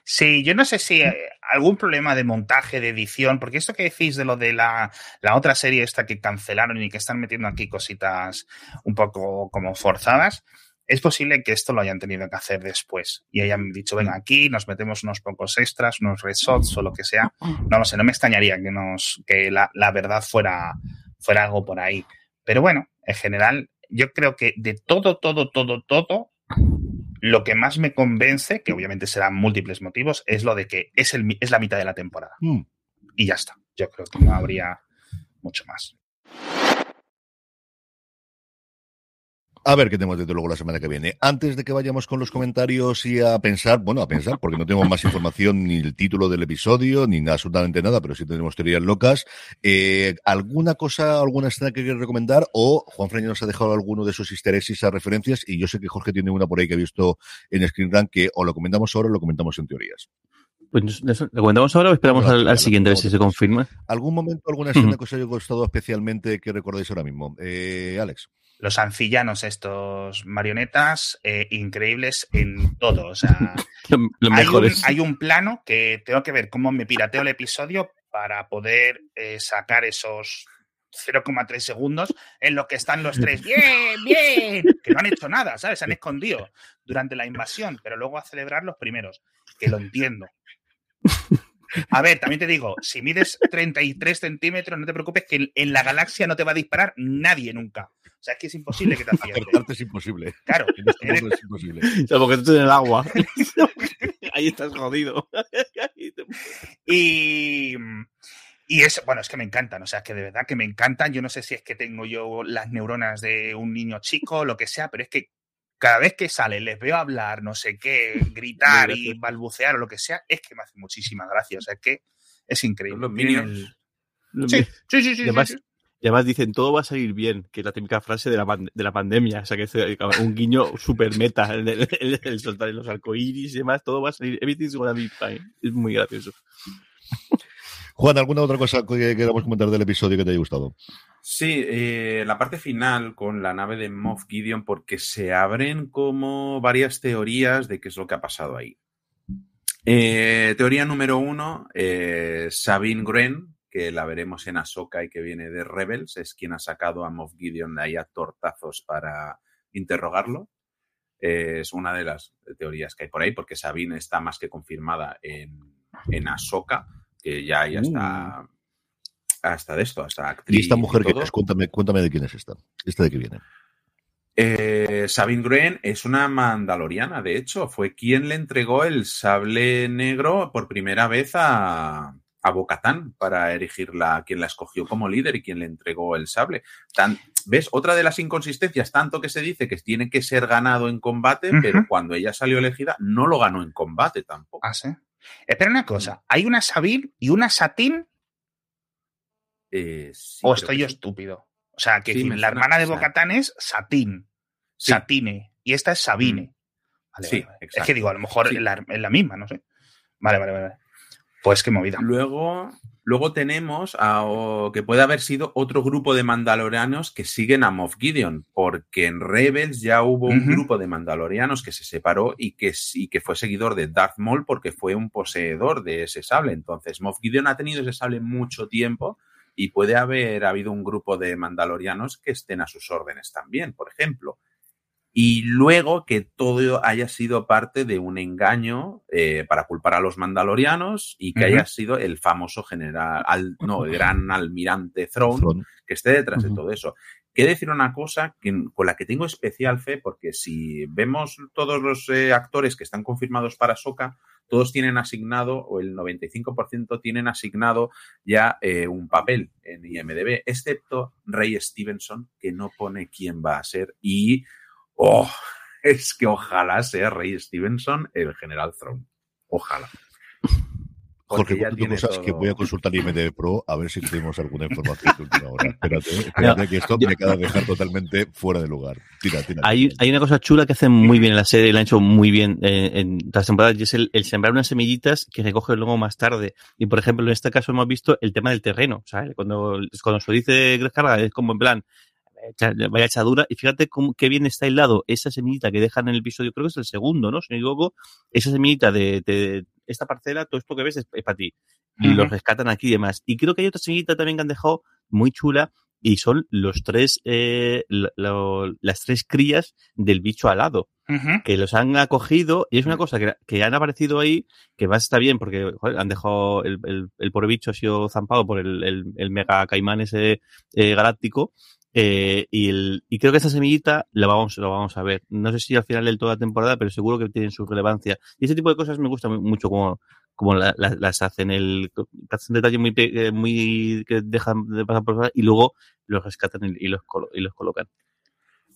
Sí, yo no sé si eh, algún problema de montaje, de edición, porque esto que decís de lo de la, la otra serie esta que cancelaron y que están metiendo aquí cositas un poco como forzadas, es posible que esto lo hayan tenido que hacer después y hayan dicho, venga, aquí nos metemos unos pocos extras, unos resorts o lo que sea. No lo sé, no me extrañaría que, nos, que la, la verdad fuera, fuera algo por ahí. Pero bueno, en general, yo creo que de todo, todo, todo, todo, lo que más me convence, que obviamente serán múltiples motivos, es lo de que es, el, es la mitad de la temporada. Mm. Y ya está. Yo creo que no habría mucho más. A ver qué tenemos desde luego la semana que viene. Antes de que vayamos con los comentarios y a pensar, bueno, a pensar, porque no tengo más información ni el título del episodio, ni nada, absolutamente nada, pero sí tenemos teorías locas. Eh, ¿Alguna cosa, alguna escena que quieres recomendar? O Juan Freña nos ha dejado alguno de esos easter eggs y esas referencias, y yo sé que Jorge tiene una por ahí que ha visto en Screen Run que o lo comentamos ahora o lo comentamos en teorías. Pues ¿lo comentamos ahora o esperamos al, siguiente a ver si se confirma? ¿Algún momento, alguna escena que os haya gustado especialmente que recordáis ahora mismo? Eh, Alex. Los ancillanos, estos marionetas, eh, increíbles en todo. O sea, Los hay un, hay un plano que tengo que ver cómo me pirateo el episodio para poder eh, sacar esos 0,3 segundos en los que están los tres. ¡Bien, bien! Que no han hecho nada, ¿sabes? Se han escondido durante la invasión, pero luego a celebrar los primeros. Que lo entiendo. A ver, también te digo, si mides 33 centímetros, no te preocupes que en- en la galaxia no te va a disparar nadie nunca. O sea, es que es imposible que te acierte. Acertarte es imposible. Claro, En este eres- es imposible. Salvo que tú estés en el agua. Ahí estás jodido. Y, y es, bueno, es que me encantan, o sea, que de verdad que me encantan. Yo no sé si es que tengo yo las neuronas de un niño chico o lo que sea, pero es que cada vez que sale, les veo hablar, no sé qué, gritar y balbucear o lo que sea, es que me hace muchísima gracia. O sea, es que es increíble. Los Minions. el- Sí, sí, sí, sí, además, sí. y además dicen, todo va a salir bien, que es la típica frase de la, de la pandemia. O sea, que es eh, un guiño super meta, el, el- el- el soltar los arcoíris y demás, todo va a salir, everything's gonna be fine. Es muy gracioso. Juan, ¿alguna otra cosa que queramos comentar del episodio que te haya gustado? Sí, eh, la parte final con la nave de Moff Gideon, porque se abren como varias teorías de qué es lo que ha pasado ahí. Eh, teoría número uno, eh, Sabine Wren, que la veremos en Ahsoka y que viene de Rebels, es quien ha sacado a Moff Gideon de ahí a tortazos para interrogarlo. Es una de las teorías que hay por ahí, porque Sabine está más que confirmada en, en Ahsoka, que ya, ya está hasta de esto, hasta actriz. Y esta mujer que es, cuéntame, cuéntame de quién es esta. ¿Esta de qué viene? Eh, Sabine Wren es una mandaloriana, de hecho, fue quien le entregó el sable negro por primera vez a, a Bocatán para erigirla, quien la escogió como líder y quien le entregó el sable. Tan- ¿Ves? Otra de las inconsistencias, tanto que se dice que tiene que ser ganado en combate, pero cuando ella salió elegida no lo ganó en combate tampoco. Ah, sí. Espera una cosa, ¿hay una Sabine y una Satín Eh, sí, o estoy yo sí. estúpido? O sea, que Sí, decir, me la hermana de Bocatán es Satín, Sí. Satine, y esta es Sabine. Vale, Sí, vale, vale. Es que digo, a lo mejor Sí. es, la, es la misma, no sé. Vale, vale, vale. Pues qué movida. Luego, luego tenemos a- o- que puede haber sido otro grupo de mandalorianos que siguen a Moff Gideon, porque en Rebels ya hubo un grupo de mandalorianos que se separó y que, sí- que fue seguidor de Darth Maul porque fue un poseedor de ese sable. Entonces, Moff Gideon ha tenido ese sable mucho tiempo y puede haber habido un grupo de mandalorianos que estén a sus órdenes también, por ejemplo. Y luego que todo haya sido parte de un engaño eh, para culpar a los mandalorianos y que haya sido el famoso general, al, no, el gran almirante Throne, que esté detrás de todo eso. Quiero decir una cosa con la que tengo especial fe, porque si vemos todos los eh, actores que están confirmados para Soca, todos tienen asignado, o el 95% tienen asignado ya eh, un papel en IMDB, excepto Ray Stevenson, que no pone quién va a ser. Y, oh, es que ojalá sea Ray Stevenson el General Throne. Ojalá. Jorge, cuatro cosas que voy a consultar IMDB Pro a ver si tenemos alguna información de última hora. Espérate, espérate que esto me acaba de dejar totalmente fuera de lugar. Tira, tira. Hay, hay una cosa chula que hacen muy bien en la serie, la han hecho muy bien eh, en las temporadas, y es el, sembrar unas semillitas que recoge luego más tarde. Y por ejemplo, en este caso hemos visto el tema del terreno. ¿sabes? Cuando, cuando se dice Greg Carga, es como en plan, vaya echadura. Y fíjate cómo, qué bien está aislado esa semillita que dejan en el episodio, creo que es el segundo, ¿no? Si no me equivoco, esa semillita de, de, esta parcela, todo esto que ves es, para ti. Y los rescatan aquí y demás. Y creo que hay otra semillita también que han dejado muy chula y son los tres, eh, las tres crías del bicho alado. Que los han acogido y es una cosa que, que han aparecido ahí que más está bien porque han dejado el, el, el pobre bicho ha sido zampado por el, el, mega caimán ese eh, galáctico eh, y, el, y creo que esa semillita la vamos, la vamos a ver. No sé si al final de toda la temporada, pero seguro que tienen su relevancia. Y ese tipo de cosas me gusta mucho como, como las hacen. El, hacen detalles muy, eh, muy que dejan de pasar por y luego los rescatan y, los, y los colocan.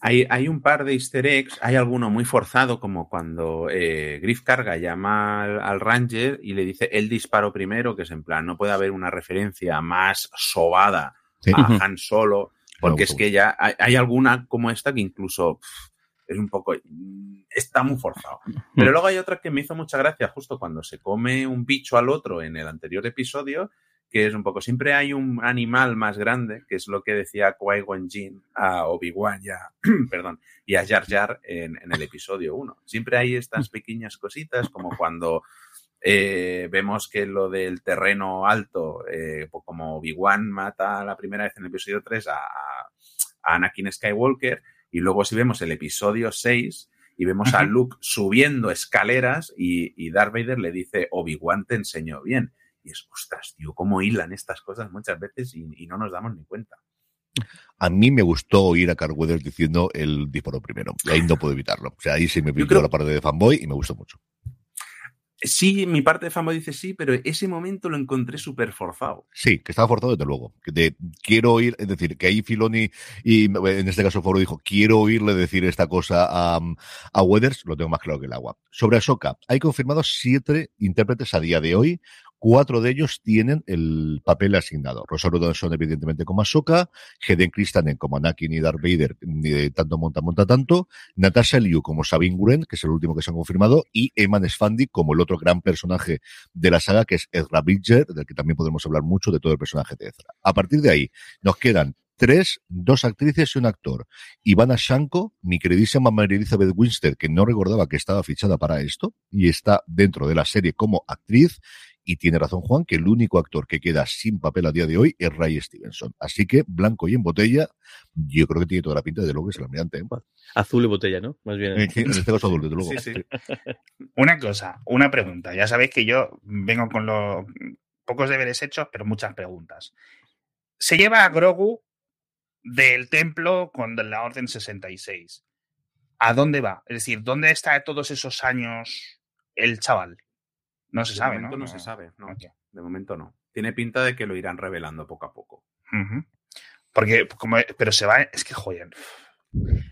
Hay, hay, un par de easter eggs, hay alguno muy forzado, como cuando eh, Griff Carga llama al, Ranger y le dice el disparo primero, que es en plan, no puede haber una referencia más sobada a Han Solo porque es que ya hay, alguna como esta que incluso es un poco. Está muy forzado. Pero luego hay otra que me hizo mucha gracia justo cuando se come un bicho al otro en el anterior episodio, que es un poco. Siempre hay un animal más grande, que es lo que decía Qui-Gon Jinn a Obi-Wan ya, perdón, y a Jar Jar en, en el episodio 1. Siempre hay estas pequeñas cositas, como cuando eh, vemos que lo del terreno alto, eh, como Obi-Wan mata la primera vez en el episodio 3 a, a, Anakin Skywalker, y luego si vemos el episodio 6 y vemos a Luke subiendo escaleras y, y Darth Vader le dice, Obi-Wan te enseñó bien. Y es, ostras, tío, cómo hilan estas cosas muchas veces y, y no nos damos ni cuenta. A mí me gustó oír a Carl Weathers diciendo el disparo primero. Y ahí no puedo evitarlo. O sea, ahí sí me pintó creo... la parte de fanboy y me gustó mucho. Sí, mi parte de fama dice sí, pero ese momento lo encontré súper forzado. Sí, que estaba forzado desde luego. Quiero oír, es decir, que ahí Filoni y en este caso Foro dijo, quiero oírle decir esta cosa a, a Weathers, lo tengo más claro que el agua. Sobre Ahsoka, hay confirmados siete intérpretes a día de hoy, Cuatro de ellos tienen el papel asignado. Rosario Dawson, evidentemente, como Ahsoka, Heden Christanen como Anakin y Darth Vader, ni de tanto monta, monta tanto, Natasha Liu como Sabine Guren, que es el último que se han confirmado, y Eman Sfandi como el otro gran personaje de la saga, que es Ezra Bridger, del que también podemos hablar mucho de todo el personaje de Ezra. A partir de ahí, nos quedan tres, dos actrices y un actor. Ivana Shanko, mi queridísima Mary Elizabeth Winstead, que no recordaba que estaba fichada para esto, y está dentro de la serie como actriz, y tiene razón Juan, que el único actor que queda sin papel a día de hoy es Ray Stevenson. Así que, blanco y en botella, yo creo que tiene toda la pinta de lo que es el almirante. ¿eh? Azul y botella, ¿no? Más bien. En este caso azul, desde luego. Sí, sí. una cosa, una pregunta. Ya sabéis que yo vengo con los pocos deberes hechos, pero muchas preguntas. Se lleva a Grogu del templo con la Orden 66. ¿A dónde va? Es decir, ¿dónde está todos esos años el chaval? No se de sabe, momento ¿no? no, se sabe, no. Okay. De momento no. Tiene pinta de que lo irán revelando poco a poco. Uh -huh. Porque, como, pero se va, es que joder.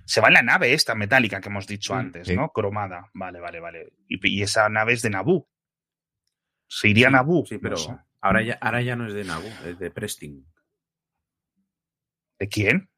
Se va en la nave esta metálica que hemos dicho antes, sí. ¿no? Cromada. Vale, vale, vale. Y, y, esa nave es de Naboo. Se iría sí, a Naboo. Sí, pero no sé. ahora, ya, ahora ya no es de Naboo, es de Presting. ¿De quién?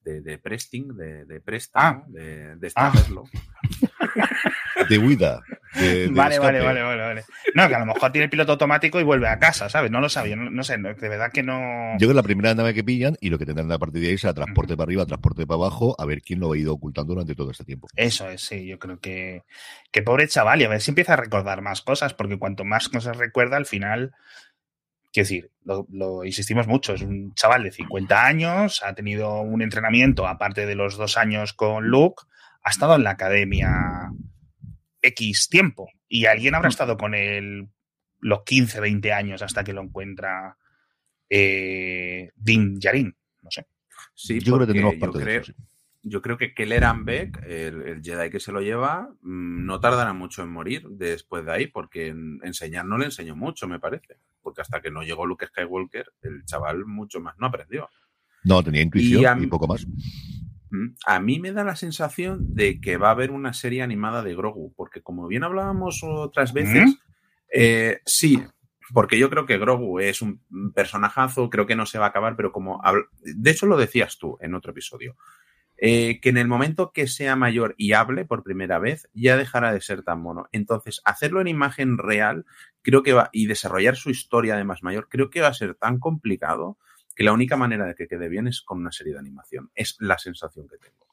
De, de Presting, de, de Presta, ah. de, de. Ah. de huida. De, de vale, vale, vale, vale, vale. No, que a lo mejor tiene el piloto automático y vuelve a casa, ¿sabes? No lo sabía, no, no sé, de verdad que no. Yo creo que la primera nave que pillan y lo que tendrán a partir de ahí será transporte uh -huh. para arriba, transporte para abajo, a ver quién lo ha ido ocultando durante todo este tiempo. Eso es, sí, yo creo que. Que pobre chaval, y a ver si empieza a recordar más cosas, porque cuanto más cosas recuerda, al final quiero decir, lo, lo, insistimos mucho, es un chaval de 50 años, ha tenido un entrenamiento, aparte de los dos años con Luke, ha estado en la academia X tiempo y alguien habrá estado con él los 15, 20 años hasta que lo encuentra eh, Din Yarin, no sé. Sí, yo creo que parte yo creo, de eso, sí. yo creo que Kelleran Beck, el, el, Jedi que se lo lleva, mm, no tardará mucho en morir después de ahí, porque en, enseñar no le enseñó mucho, me parece. Porque hasta que no llegó Luke Skywalker, el chaval mucho más no aprendió. No, tenía intuición y, a, y poco más. A mí me da la sensación de que va a haber una serie animada de Grogu, porque como bien hablábamos otras veces, ¿Mm? eh, sí, porque yo creo que Grogu es un personajazo, creo que no se va a acabar, pero como... De hecho, lo decías tú en otro episodio, eh, que en el momento que sea mayor y hable por primera vez, ya dejará de ser tan mono. Entonces, hacerlo en imagen real, creo que va, y desarrollar su historia además mayor, creo que va a ser tan complicado que la única manera de que quede bien es con una serie de animación. Es la sensación que tengo.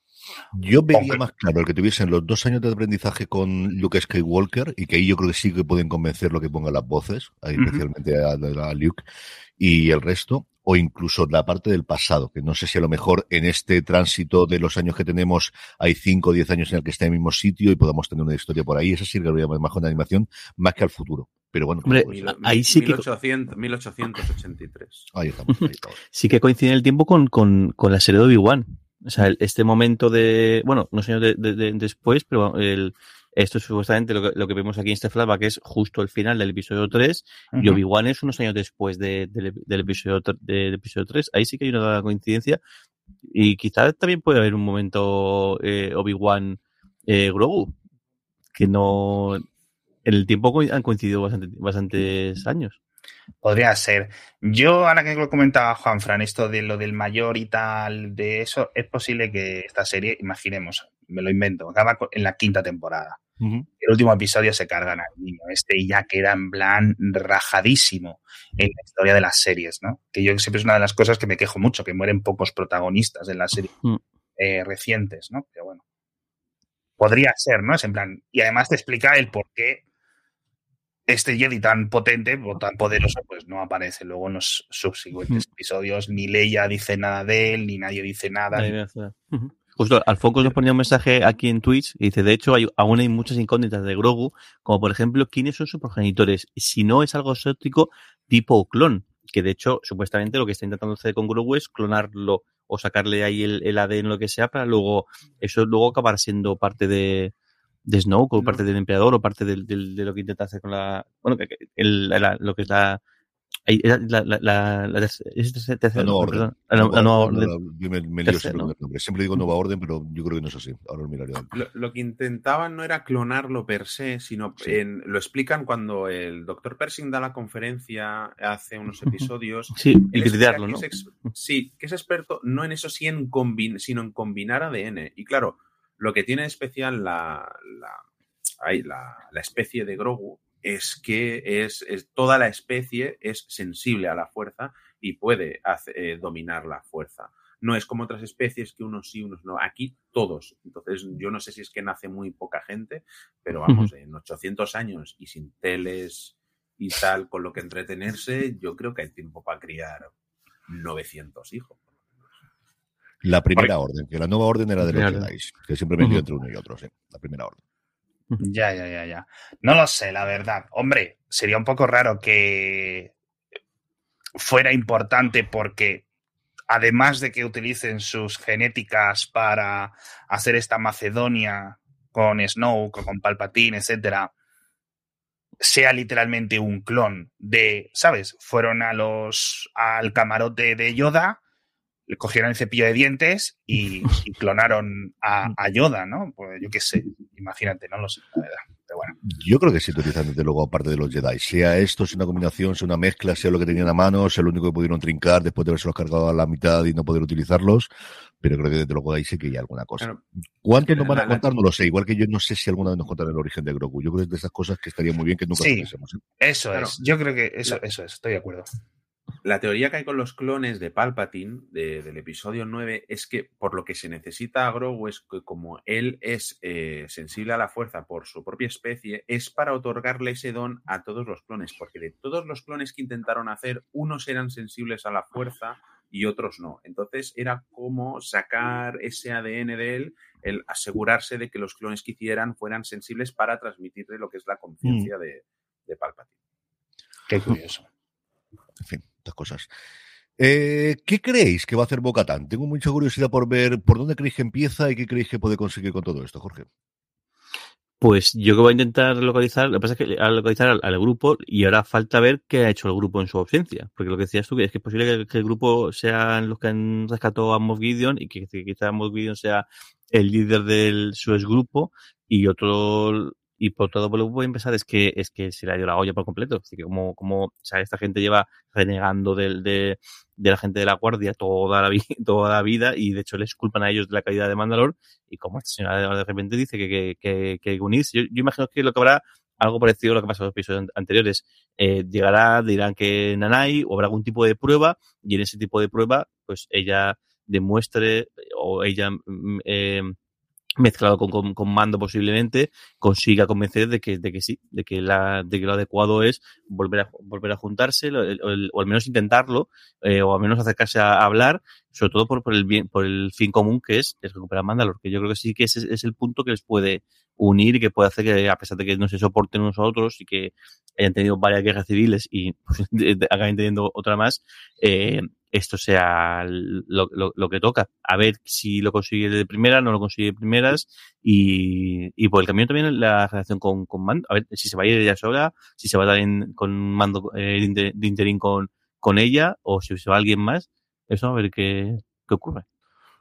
Yo vería más claro el que tuviesen los dos años de aprendizaje con Luke Skywalker y que ahí yo creo que sí que pueden convencer lo que pongan las voces, especialmente uh -huh. a, a, Luke y el resto, o incluso la parte del pasado, que no sé si a lo mejor en este tránsito de los años que tenemos hay 5 o 10 años en el que está en el mismo sitio y podamos tener una historia por ahí. Esa sí que habría mejor de animación más que al futuro. Pero bueno, Hombre, pues, ahí sí 1800, que... 1883. Ahí estamos. Ahí estamos. sí que coincide el tiempo con, con, con la serie de Obi-Wan. O sea, este momento de, bueno, unos años de, de, de, después, pero el, esto es supuestamente lo que, lo que, vemos aquí en este flashback es justo el final del episodio 3 uh -huh. y Obi-Wan es unos años después de, de, del, episodio, del episodio 3. Ahí sí que hay una coincidencia y quizás también puede haber un momento eh, Obi-Wan eh, Grogu que no el tiempo han coincidido bastante, bastantes años. Podría ser. Yo, ahora que lo comentaba Juan Fran, esto de lo del mayor y tal, de eso, es posible que esta serie, imaginemos, me lo invento, acaba en la quinta temporada. Uh -huh. El último episodio se cargan al niño este y ya queda en plan rajadísimo en la historia de las series, ¿no? Que yo siempre es una de las cosas que me quejo mucho, que mueren pocos protagonistas en las series uh -huh. eh, recientes, ¿no? Pero bueno. Podría ser, ¿no? Es en plan. Y además te explica el por qué este Jedi tan potente o tan poderoso, pues no aparece luego en los subsiguientes mm. episodios. Ni Leia dice nada de él, ni nadie dice nada. Nadie. Justo al Focus nos ponía un mensaje aquí en Twitch y dice, de hecho, hay, aún hay muchas incógnitas de Grogu, como por ejemplo, quiénes son sus progenitores. Si no es algo exótico tipo clon, que de hecho, supuestamente lo que está intentando hacer con Grogu es clonarlo o sacarle ahí el, el ADN, lo que sea, para luego, eso luego acabar siendo parte de, de Snoke o no. parte del emperador o parte del, del, de lo que intenta hacer con la bueno el, la, lo que es la la, la, la, la, tercera, nueva orden. La, nueva, nueva orden. Yo me, me lío siempre el nombre. Siempre digo nueva orden, pero yo creo que no es así. Ahora lo miraré. Lo, lo que intentaban no era clonarlo per se, sino sí. en, lo explican cuando el doctor Pershing da la conferencia hace unos episodios. Sí, y criticarlo, ¿no? Que es, sí, que es experto no en eso, sí en combin, sino en combinar ADN. Y claro, lo que tiene especial la, la, ay, la, la especie de Grogu es que es, es, toda la especie es sensible a la fuerza y puede hacer, eh, dominar la fuerza. No es como otras especies que unos sí, unos no. Aquí todos. Entonces, yo no sé si es que nace muy poca gente, pero vamos, en 800 años y sin teles y tal, con lo que entretenerse, yo creo que hay tiempo para criar 900 hijos. La primera Porque... orden, que la nueva orden era de los Jedi, que siempre me uh -huh. entre uno y otro, sí, la primera orden. Ya, ya, ya, ya. No lo sé, la verdad. Hombre, sería un poco raro que fuera importante porque además de que utilicen sus genéticas para hacer esta Macedonia con Snoke, con Palpatine, etcétera, sea literalmente un clon de, ¿sabes? Fueron a los al camarote de Yoda, cogieron el cepillo de dientes y, y clonaron a, a, Yoda, ¿no? Pues yo qué sé, imagínate, no lo sé, la verdad. Pero bueno. Yo creo que sí utilizan desde luego aparte de los Jedi. Sea esto, sea una combinación, sea una mezcla, sea lo que tenían a mano, sea lo único que pudieron trincar después de haberse los cargado a la mitad y no poder utilizarlos. Pero creo que desde luego ahí sí que hay alguna cosa. Claro. ¿Cuánto nos van a contar? No lo sé. Igual que yo no sé si alguna vez nos contarán el origen de Grogu. Yo creo que es de esas cosas que estaría muy bien que nunca sí, ¿eh? Eso claro. es. Yo creo que eso, eso es. Estoy de acuerdo la teoría que hay con los clones de Palpatine del episodio 9 es que por lo que se necesita a Grogu es que como él es eh, sensible a la fuerza por su propia especie, es para otorgarle ese don a todos los clones, porque de todos los clones que intentaron hacer, unos eran sensibles a la fuerza y otros no. Entonces era como sacar ese ADN de él, el asegurarse de que los clones que hicieran fueran sensibles para transmitirle lo que es la conciencia mm. de, de Palpatine. Qué curioso. En fin, cosas. Eh, ¿Qué creéis que va a hacer Bocatán? Tengo mucha curiosidad por ver por dónde creéis que empieza y qué creéis que puede conseguir con todo esto, Jorge. Pues yo que voy a intentar localizar, lo que pasa es que a localizar al, grupo y ahora falta ver qué ha hecho el grupo en su ausencia. Porque lo que decías tú, que es que es posible que, el grupo sean los que han rescatado a Moff Gideon y que, quizá Moff Gideon sea el líder del su grupo y otro y por todo lo que voy a empezar es que es que se le ha ido la olla por completo. Así que como, como o sea, esta gente lleva renegando del, de, de la gente de la guardia toda la, toda la vida y de hecho les culpan a ellos de la caída de Mandalor y como esta señora de repente dice que, que, que, que yo, yo, imagino que lo que habrá algo parecido a lo que pasó en los episodios anteriores. Eh, llegará, dirán que Nanai o habrá algún tipo de prueba y en ese tipo de prueba pues ella demuestre o ella mm, eh, mezclado con, con, mando posiblemente, consiga convencer de que, de que sí, de que, la, de que lo adecuado es volver a, volver a juntarse, o, al menos intentarlo, eh, o al menos acercarse a, hablar, sobre todo por, por, el bien, por el fin común que es, es recuperar Mandalor, que yo creo que sí que ese es el punto que les puede unir y que puede hacer que, a pesar de que no se soporten unos a otros y que hayan tenido varias guerras civiles y pues, acaben teniendo otra más, eh, esto sea lo, lo, que toca. A ver si lo consigue de primera, no lo consigue de primeras y, y por el camino también la relación con, con Mando. A ver si se va a ir ella sola, si se va a dar con Mando eh, de, interín con, con ella o si se va alguien más. Eso a ver qué, qué ocurre.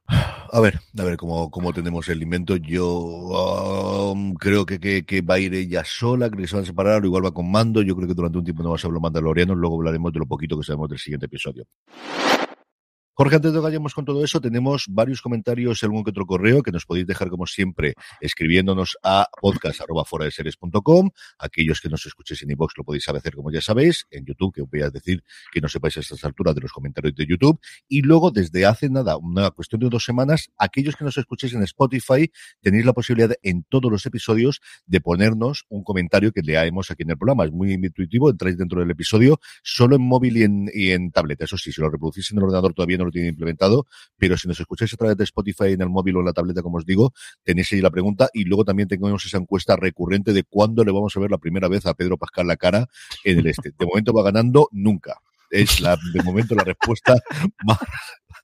A ver, a ver cómo, cómo tenemos el invento. Yo um, creo que, que, que, va a ir ella sola, creo que se van a separar, o igual va con mando. Yo creo que durante un tiempo no va a ser los mandalorianos, luego hablaremos de lo poquito que sabemos del siguiente episodio. Jorge, antes de que vayamos con todo eso, tenemos varios comentarios y algún que otro correo que nos podéis dejar, como siempre, escribiéndonos a podcast.foradeseries.com. Aquellos que nos escuchéis en iVoox lo podéis hacer, como ya sabéis, en YouTube, que os voy a decir que no sepáis a estas alturas de los comentarios de YouTube. Y luego, desde hace nada, una cuestión de dos semanas, aquellos que nos escuchéis en Spotify, tenéis la posibilidad en todos los episodios de ponernos un comentario que leamos aquí en el programa. Es muy intuitivo, entráis dentro del episodio, solo en móvil y en, y en tableta. Eso sí, si lo reproducís en el ordenador todavía no lo tiene implementado, pero si nos escucháis a través de Spotify en el móvil o en la tableta, como os digo, tenéis ahí la pregunta y luego también tenemos esa encuesta recurrente de cuándo le vamos a ver la primera vez a Pedro Pascal la cara en el este. De momento va ganando nunca. Es la, de momento la respuesta más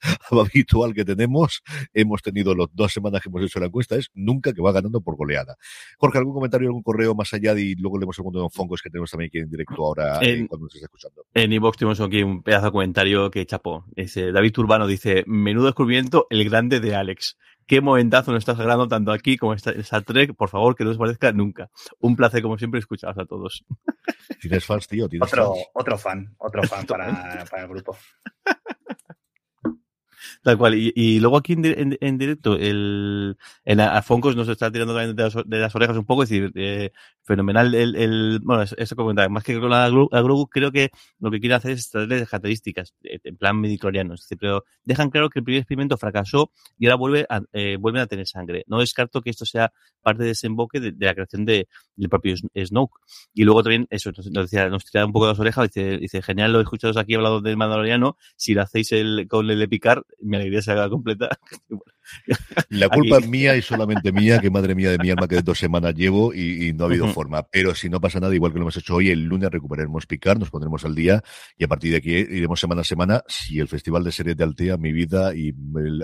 habitual que tenemos. Hemos tenido las dos semanas que hemos hecho la encuesta, es nunca que va ganando por goleada. Jorge, ¿algún comentario, algún correo más allá? Y luego leemos el mundo de Fongos que tenemos también aquí en directo ahora eh, cuando nos está escuchando. En iVox tenemos aquí un pedazo de comentario que chapó. David Turbano dice, menudo descubrimiento, el grande de Alex qué momentazo nos estás grabando tanto aquí como esta, esta Trek. Por favor, que no os parezca nunca. Un placer, como siempre, escucharos a todos. Tienes fans, tío. otro, otro fan, otro fan para, para el grupo. Tal cual. Y, luego aquí en, en, directo, el, en a Foncos nos está tirando de las, de las orejas un poco, es decir, eh, fenomenal el, el, bueno, eso comentaba, más que con la Grogu, creo que lo que quiere hacer es traerle características, eh, en plan medicloriano, es decir, pero dejan claro que el primer experimento fracasó y ahora vuelve a, eh, vuelven a tener sangre. No descarto que esto sea parte de desemboque de, de la creación de, del propio Snoke. Y luego también, eso, nos, decía, nos tira un poco de las orejas, dice, dice, genial, lo he escuchado aquí hablado del Mandaloriano, si lo hacéis el, con el de mi alegría se haga completa. La culpa es mía y solamente mía, que madre mía de mi alma que de dos semanas llevo y, no ha habido forma. Pero si no pasa nada, igual que lo hemos hecho hoy, el lunes recuperaremos Picar, nos pondremos al día y a partir de aquí iremos semana a semana si el Festival de Series de Altea, mi vida y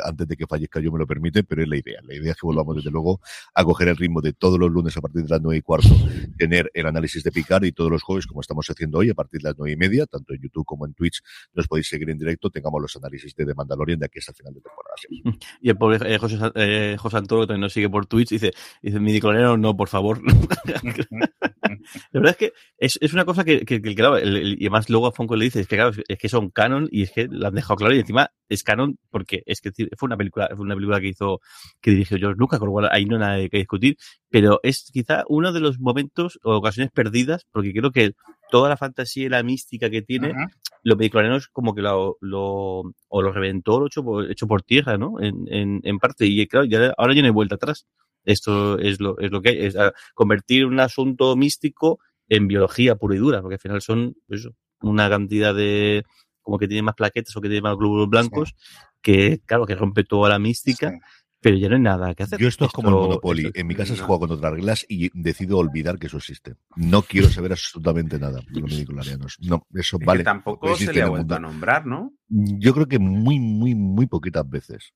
antes de que fallezca yo me lo permite, pero es la idea. La idea es que volvamos desde luego a coger el ritmo de todos los lunes a partir de las nueve y cuarto, tener el análisis de Picar y todos los jueves, como estamos haciendo hoy, a partir de las nueve y media, tanto en YouTube como en Twitch, nos podéis seguir en directo, tengamos los análisis de The Mandalorian de aquí hasta el final de temporada. Y el pobre eh, José, eh, José Antonio, que también nos sigue por Twitch, dice, dice, mi no, por favor. la verdad es que es, es una cosa que, que, que claro, el, y además luego a Fonco le dice, es que claro, es que son canon y es que lo han dejado claro y encima es canon porque es que fue una película, fue una película que hizo, que dirigió George Lucas, con lo cual ahí no hay nada que discutir, pero es quizá uno de los momentos o ocasiones perdidas, porque creo que toda la fantasía y la mística que tiene los midichlorianos como que lo, lo, o lo reventó, lo hecho por, hecho por tierra, ¿no? En, en, en parte. Y claro, ya, ahora ya no hay vuelta atrás. Esto es lo, es lo que hay, es convertir un asunto místico en biología pura y dura, porque al final son pues eso, una cantidad de, como que tiene más plaquetas o que tiene más glóbulos blancos, sí. que claro, que rompe toda la mística. Sí. Pero ya no hay nada que hacer. Yo esto es como el Monopoly. Esto, en mi casa no. se juega con otras reglas y decido olvidar que eso existe. No quiero saber absolutamente nada de los midichlorianos. No, eso es vale. Que tampoco se le ha vuelto a nombrar, ¿no? Yo creo que muy, muy, muy poquitas veces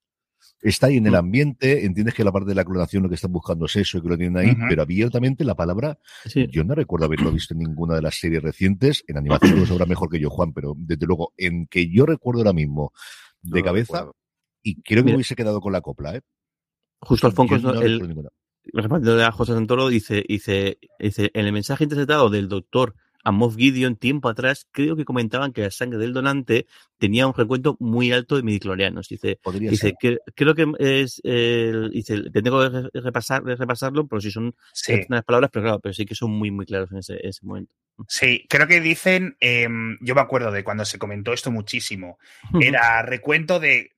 está ahí en el ambiente, entiendes que la parte de la clonación lo que están buscando es eso y que lo tienen ahí, uh -huh. pero abiertamente la palabra, sí. yo no recuerdo haberlo visto en ninguna de las series recientes, en animación lo sabrá mejor que yo, Juan, pero desde luego, en que yo recuerdo ahora mismo de no cabeza. Y creo que Mira. me hubiese quedado con la copla, ¿eh? Justo Alfonso, no el, de José Santoro dice, dice, dice, en el mensaje interceptado del doctor a Moff Gideon tiempo atrás, creo que comentaban que la sangre del donante tenía un recuento muy alto de midiclorianos. Dice, Podría dice que, creo que es, eh, dice, tengo que repasar, repasarlo, por si son sí. unas palabras, pero claro, pero sí que son muy, muy claros en ese, ese momento. Sí, creo que dicen, eh, yo me acuerdo de cuando se comentó esto muchísimo, era recuento de,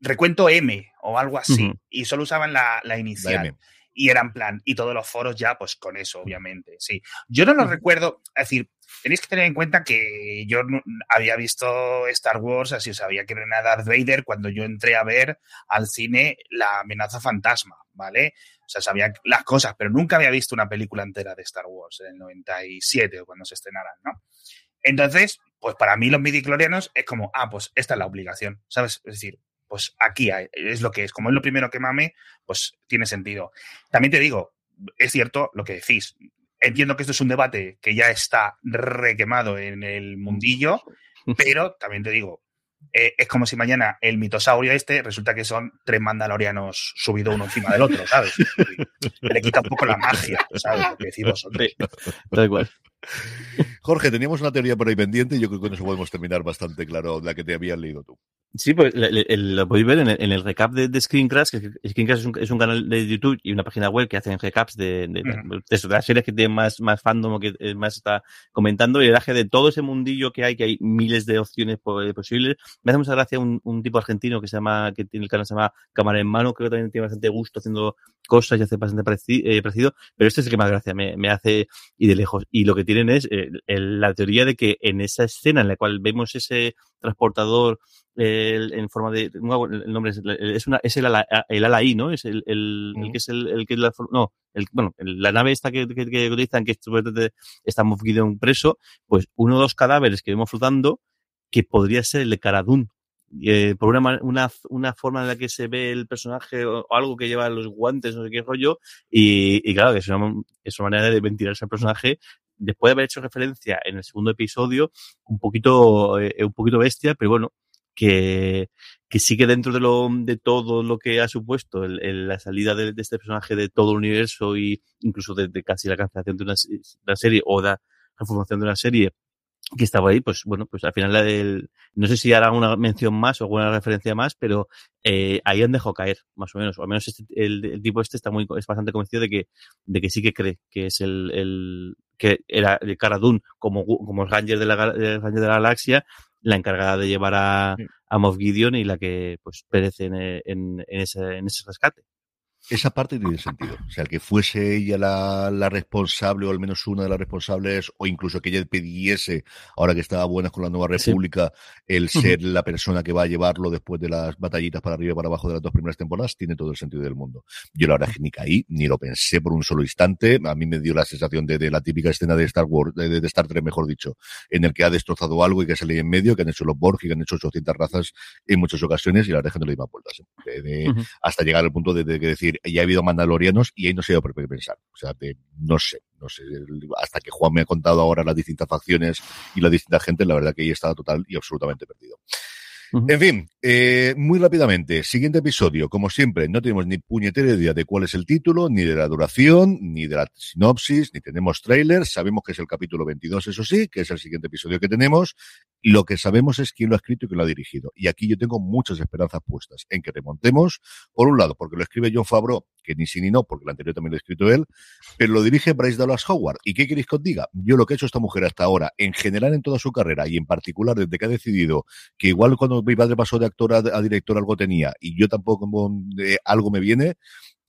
recuento M o algo así, uh -huh. y solo usaban la, la inicial. La y era en plan, y todos los foros ya, pues con eso, obviamente, sí. Yo no lo recuerdo, es decir, tenéis que tener en cuenta que yo había visto Star Wars, así sabía que era Darth Vader cuando yo entré a ver al cine La amenaza fantasma, ¿vale? O sea, sabía las cosas, pero nunca había visto una película entera de Star Wars en el 97 o cuando se estrenaran, ¿no? Entonces, pues para mí los midiclorianos es como, ah, pues esta es la obligación, ¿sabes? Es decir, pues aquí es lo que es. Como es lo primero que mame, pues tiene sentido. También te digo, es cierto lo que decís. Entiendo que esto es un debate que ya está requemado en el mundillo, pero también te digo, eh, es como si mañana el mitosaurio este resulta que son tres mandalorianos subido uno encima del otro, ¿sabes? Le quita un poco la magia, ¿sabes? Lo que decís vosotros. Da igual. Jorge, teníamos una teoría por ahí pendiente y yo creo que con eso podemos terminar bastante claro la que te habías leído tú. Sí, pues lo podéis ver en el, en el, recap de, de Screen Crash, que Screen Crash es un, es un, canal de YouTube y una página web que hacen recaps de, de, de, de, de las series que tienen más, más fandom o que más está comentando y el de todo ese mundillo que hay, que hay miles de opciones posibles. Me hace mucha gracia un, un tipo argentino que se llama, que tiene el canal se llama Cámara en Mano, creo que también tiene bastante gusto haciendo cosas y hace bastante parecido, eh, parecido pero este es el que más gracia me, me, hace y de lejos. Y lo que tienen es eh, el, la teoría de que en esa escena en la cual vemos ese transportador el, en forma de el nombre es, es una es el ala, el ala I, ¿no? Es el, el, el que es el, que es la no, el, bueno, la nave esta que, que, que utilizan que está Moff Gideon preso, pues uno o dos cadáveres que vemos flotando que podría ser el de Caradún, eh, por una, una, una forma en la que se ve el personaje o, o, algo que lleva los guantes, no sé qué rollo, y, y claro, que es una, es una manera de ventilarse al personaje después de haber hecho referencia en el segundo episodio, un poquito, eh, un poquito bestia, pero bueno, que, que sigue dentro de, lo, de todo lo que ha supuesto el, la salida de, este personaje de todo el universo y incluso de, de casi la cancelación de una, de una serie o la reformación de una serie que estaba ahí, pues bueno, pues al final la del, no sé si hará una mención más o alguna referencia más, pero eh, ahí han dejado caer, más o menos, o al menos este, el, el, tipo este está muy, es bastante convencido de que, de que sí que cree que es el, el que era el Cara Dune como, como Ranger de la, Ranger de la galaxia, la encargada de llevar a, a Moff Gideon y la que pues perece en, en, en, ese, en ese rescate esa parte tiene sentido. O sea, que fuese ella la, la, responsable, o al menos una de las responsables, o incluso que ella pidiese, ahora que estaba buenas con la nueva república, sí. el ser la persona que va a llevarlo después de las batallitas para arriba y para abajo de las dos primeras temporadas, tiene todo el sentido del mundo. Yo la verdad que ni caí, ni lo pensé por un solo instante. A mí me dio la sensación de, de la típica escena de Star Wars, de, de, Star Trek, mejor dicho, en el que ha destrozado algo y que sale en medio, que han hecho los Borg y que han hecho 800 razas en muchas ocasiones, y la verdad es que no le más vueltas. ¿eh? De, uh -huh. Hasta llegar al punto de, de decir, ya ha habido mandalorianos y ahí no yo por qué pensar. O sea, de, no sé, no sé. Hasta que Juan me ha contado ahora las distintas facciones y la distinta gente, la verdad que ahí estaba total y absolutamente perdido. Uh -huh. En fin, eh, muy rápidamente, siguiente episodio. Como siempre, no tenemos ni puñetera idea de cuál es el título, ni de la duración, ni de la sinopsis, ni tenemos trailer. Sabemos que es el capítulo 22, eso sí, que es el siguiente episodio que tenemos. Lo que sabemos es quién lo ha escrito y quién lo ha dirigido. Y aquí yo tengo muchas esperanzas puestas en que remontemos, por un lado, porque lo escribe John Favreau, que ni sí ni no, porque el anterior también lo ha escrito él, pero lo dirige Bryce Dallas Howard. ¿Y qué queréis que os diga? Yo lo que ha hecho esta mujer hasta ahora, en general en toda su carrera y en particular desde que ha decidido que igual cuando mi padre pasó de actor a, director algo tenía y yo tampoco eh, algo me viene,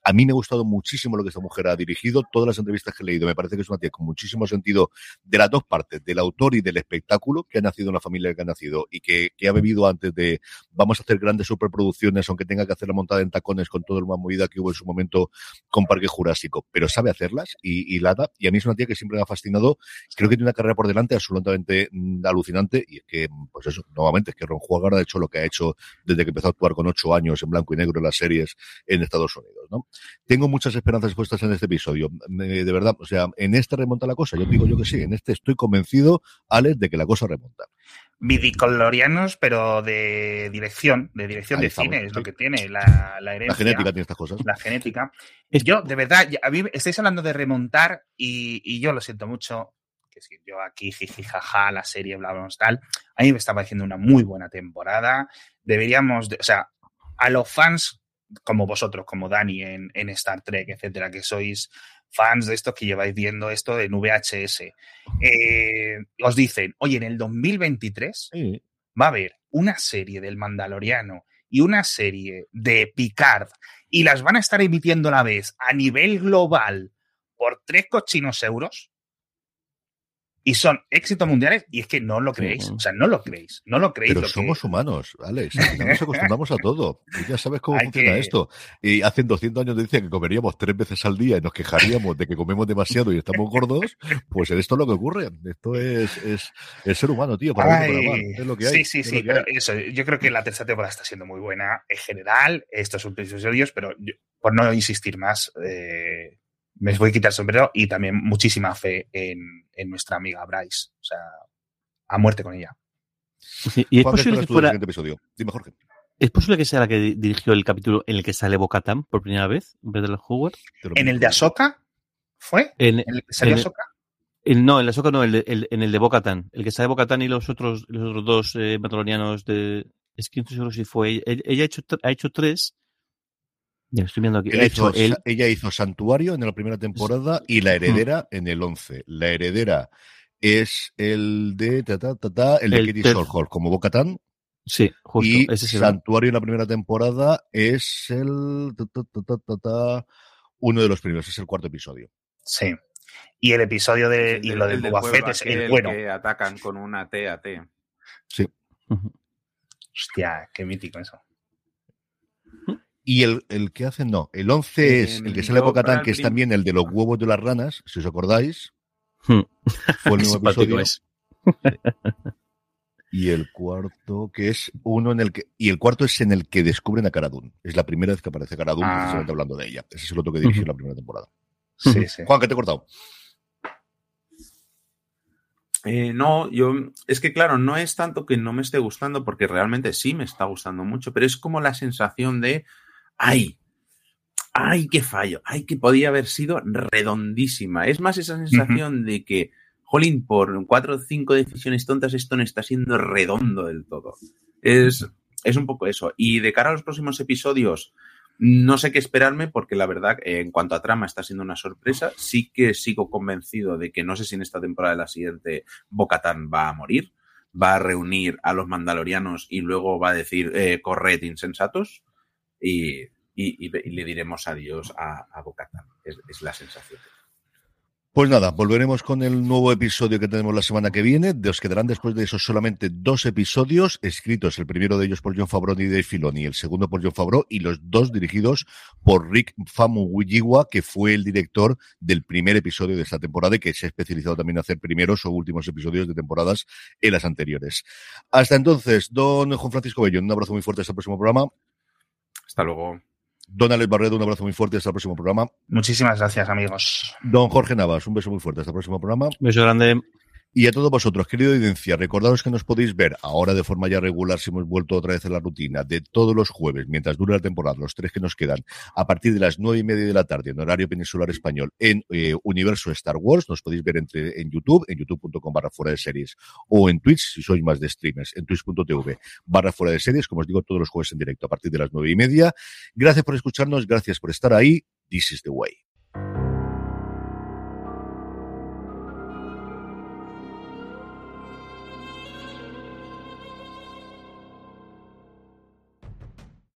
a mí me ha gustado muchísimo lo que esta mujer ha dirigido. Todas las entrevistas que he leído me parece que es una tía con muchísimo sentido de las dos partes, del autor y del espectáculo, que ha nacido en la familia que ha nacido y que, que ha bebido antes de vamos a hacer grandes superproducciones, aunque tenga que hacer la montada en tacones con todo el más movida que hubo en su momento con Parque Jurásico, pero sabe hacerlas y, y la da. Y a mí es una tía que siempre me ha fascinado. Creo que tiene una carrera por delante absolutamente mm, alucinante y es que, pues eso, nuevamente, es que Ron Howard ha hecho lo que ha hecho desde que empezó a actuar con ocho años en blanco y negro en las series en Estados Unidos, ¿no? Tengo muchas esperanzas puestas en este episodio. De verdad, o sea, en este remonta la cosa. Yo digo yo que sí, en este estoy convencido, Alex, de que la cosa remonta. Vidicolorianos, pero de dirección, de dirección Ahí de estamos, cine, es sí. lo que tiene la, la herencia. La genética tiene estas cosas. La genética. Yo, de verdad, a mí estáis hablando de remontar y, y yo lo siento mucho, que si yo aquí, jiji, jaja, la serie, bla, bla, bla, tal. A mí me está pareciendo una muy buena temporada. Deberíamos, de, o sea, a los fans como vosotros, como Dani en, en, Star Trek, etcétera, que sois fans de estos que lleváis viendo esto en VHS, eh, os dicen, oye, en el 2023 sí. va a haber una serie del Mandaloriano y una serie de Picard y las van a estar emitiendo a la vez a nivel global por tres cochinos euros y son éxitos mundiales y es que no lo creéis, o sea, no lo creéis, no lo creéis. Pero lo somos que... humanos, Alex, nos acostumbramos a todo, y ya sabes cómo Hay funciona que... esto. Y hace 200 años decían que comeríamos tres veces al día y nos quejaríamos de que comemos demasiado y estamos gordos, pues esto es lo que ocurre, esto es, es, es ser humano, tío, para, Ay, mal. es lo que hay. Sí, sí, sí, pero eso, yo creo que la tercera temporada está siendo muy buena en general, estos episodios, pero yo, por no insistir más, eh, me voy a quitar el sombrero y también muchísima fe en, en, nuestra amiga Bryce. O sea, a muerte con ella. Sí, y es posible que fuera... Episodio? Dime, Jorge. ¿Es posible que sea la que dirigió el capítulo en el que sale Bocatan por primera vez en vez de los Howard? ¿En el de Ahsoka? ¿Fue? En, ¿En el que salió Ahsoka? El, no, en el Ahsoka no, el, de, el, en el de Bocatan. El que sale Bocatan y los otros, los otros dos eh, de. Es que no seguro si fue ella. Ella ha hecho, ha hecho tres estoy viendo aquí. Él hizo, él... Ella hizo Santuario en la primera temporada y La Heredera en el 11. La Heredera es el de ta, ta, ta, ta el de el Kitty Solhor, como Bocatán. Sí, justo. Y ese es Santuario en la primera temporada es el uno de los primeros, es el cuarto episodio. Sí. Y el episodio de el y lo del Boba Fett es el bueno. Que atacan con una T a T. Sí. Uh -huh. Hostia, qué mítico eso. Y el, el que hacen, no, el 11 es el que sale Bocatán, que es también el de los huevos de las ranas, si os acordáis. Hmm. Fue el nuevo episodio. Es. y el cuarto, que es uno en el que. Y el cuarto es en el que descubren a Caradun. Es la primera vez que aparece Caradun, ah. precisamente hablando de ella. Ese es el otro que dirigió uh -huh. la primera temporada. Sí, sí. Juan, que te he cortado. Eh, no, yo es que claro, no es tanto que no me esté gustando, porque realmente sí me está gustando mucho, pero es como la sensación de ay, ay, qué fallo, ay, que podía haber sido redondísima. Es más esa sensación uh -huh. de que, jolín, por cuatro o cinco decisiones tontas esto no está siendo redondo del todo. Es, es un poco eso. Y de cara a los próximos episodios, no sé qué esperarme porque la verdad, en cuanto a trama, está siendo una sorpresa. Sí que sigo convencido de que no sé si en esta temporada de la siguiente Bocatán va a morir, va a reunir a los mandalorianos y luego va a decir, eh, corred insensatos y, le diremos adiós a, a es, la sensación. Pues nada, volveremos con el nuevo episodio que tenemos la semana que viene. Os quedarán después de eso solamente dos episodios escritos, el primero de ellos por John Favreau y Dave Filoni, el segundo por John Favreau y los dos dirigidos por Rick Famuyiwa, que fue el director del primer episodio de esta temporada y que se ha especializado también en hacer primeros o últimos episodios de temporadas en las anteriores. Hasta entonces, don Juan Francisco Bello, un abrazo muy fuerte hasta el próximo programa. Hasta luego. Don Alex Barredo, un abrazo muy fuerte hasta el próximo programa. Muchísimas gracias, amigos. Don Jorge Navas, un beso muy fuerte hasta el próximo programa. Beso grande. Y a todos vosotros, querido audiencia, recordaros que nos podéis ver ahora de forma ya regular, si hemos vuelto otra vez a la rutina, de todos los jueves, mientras dura la temporada, los tres que nos quedan, a partir de las nueve y media de la tarde, en horario peninsular español, en eh, Universo Star Wars. Nos podéis ver entre, en YouTube, en youtube.com barra fuera de series, o en Twitch, si sois más de streamers, en twitch.tv barra fuera de series, como os digo, todos los jueves en directo a partir de las nueve y media. Gracias por escucharnos, gracias por estar ahí. This is the way.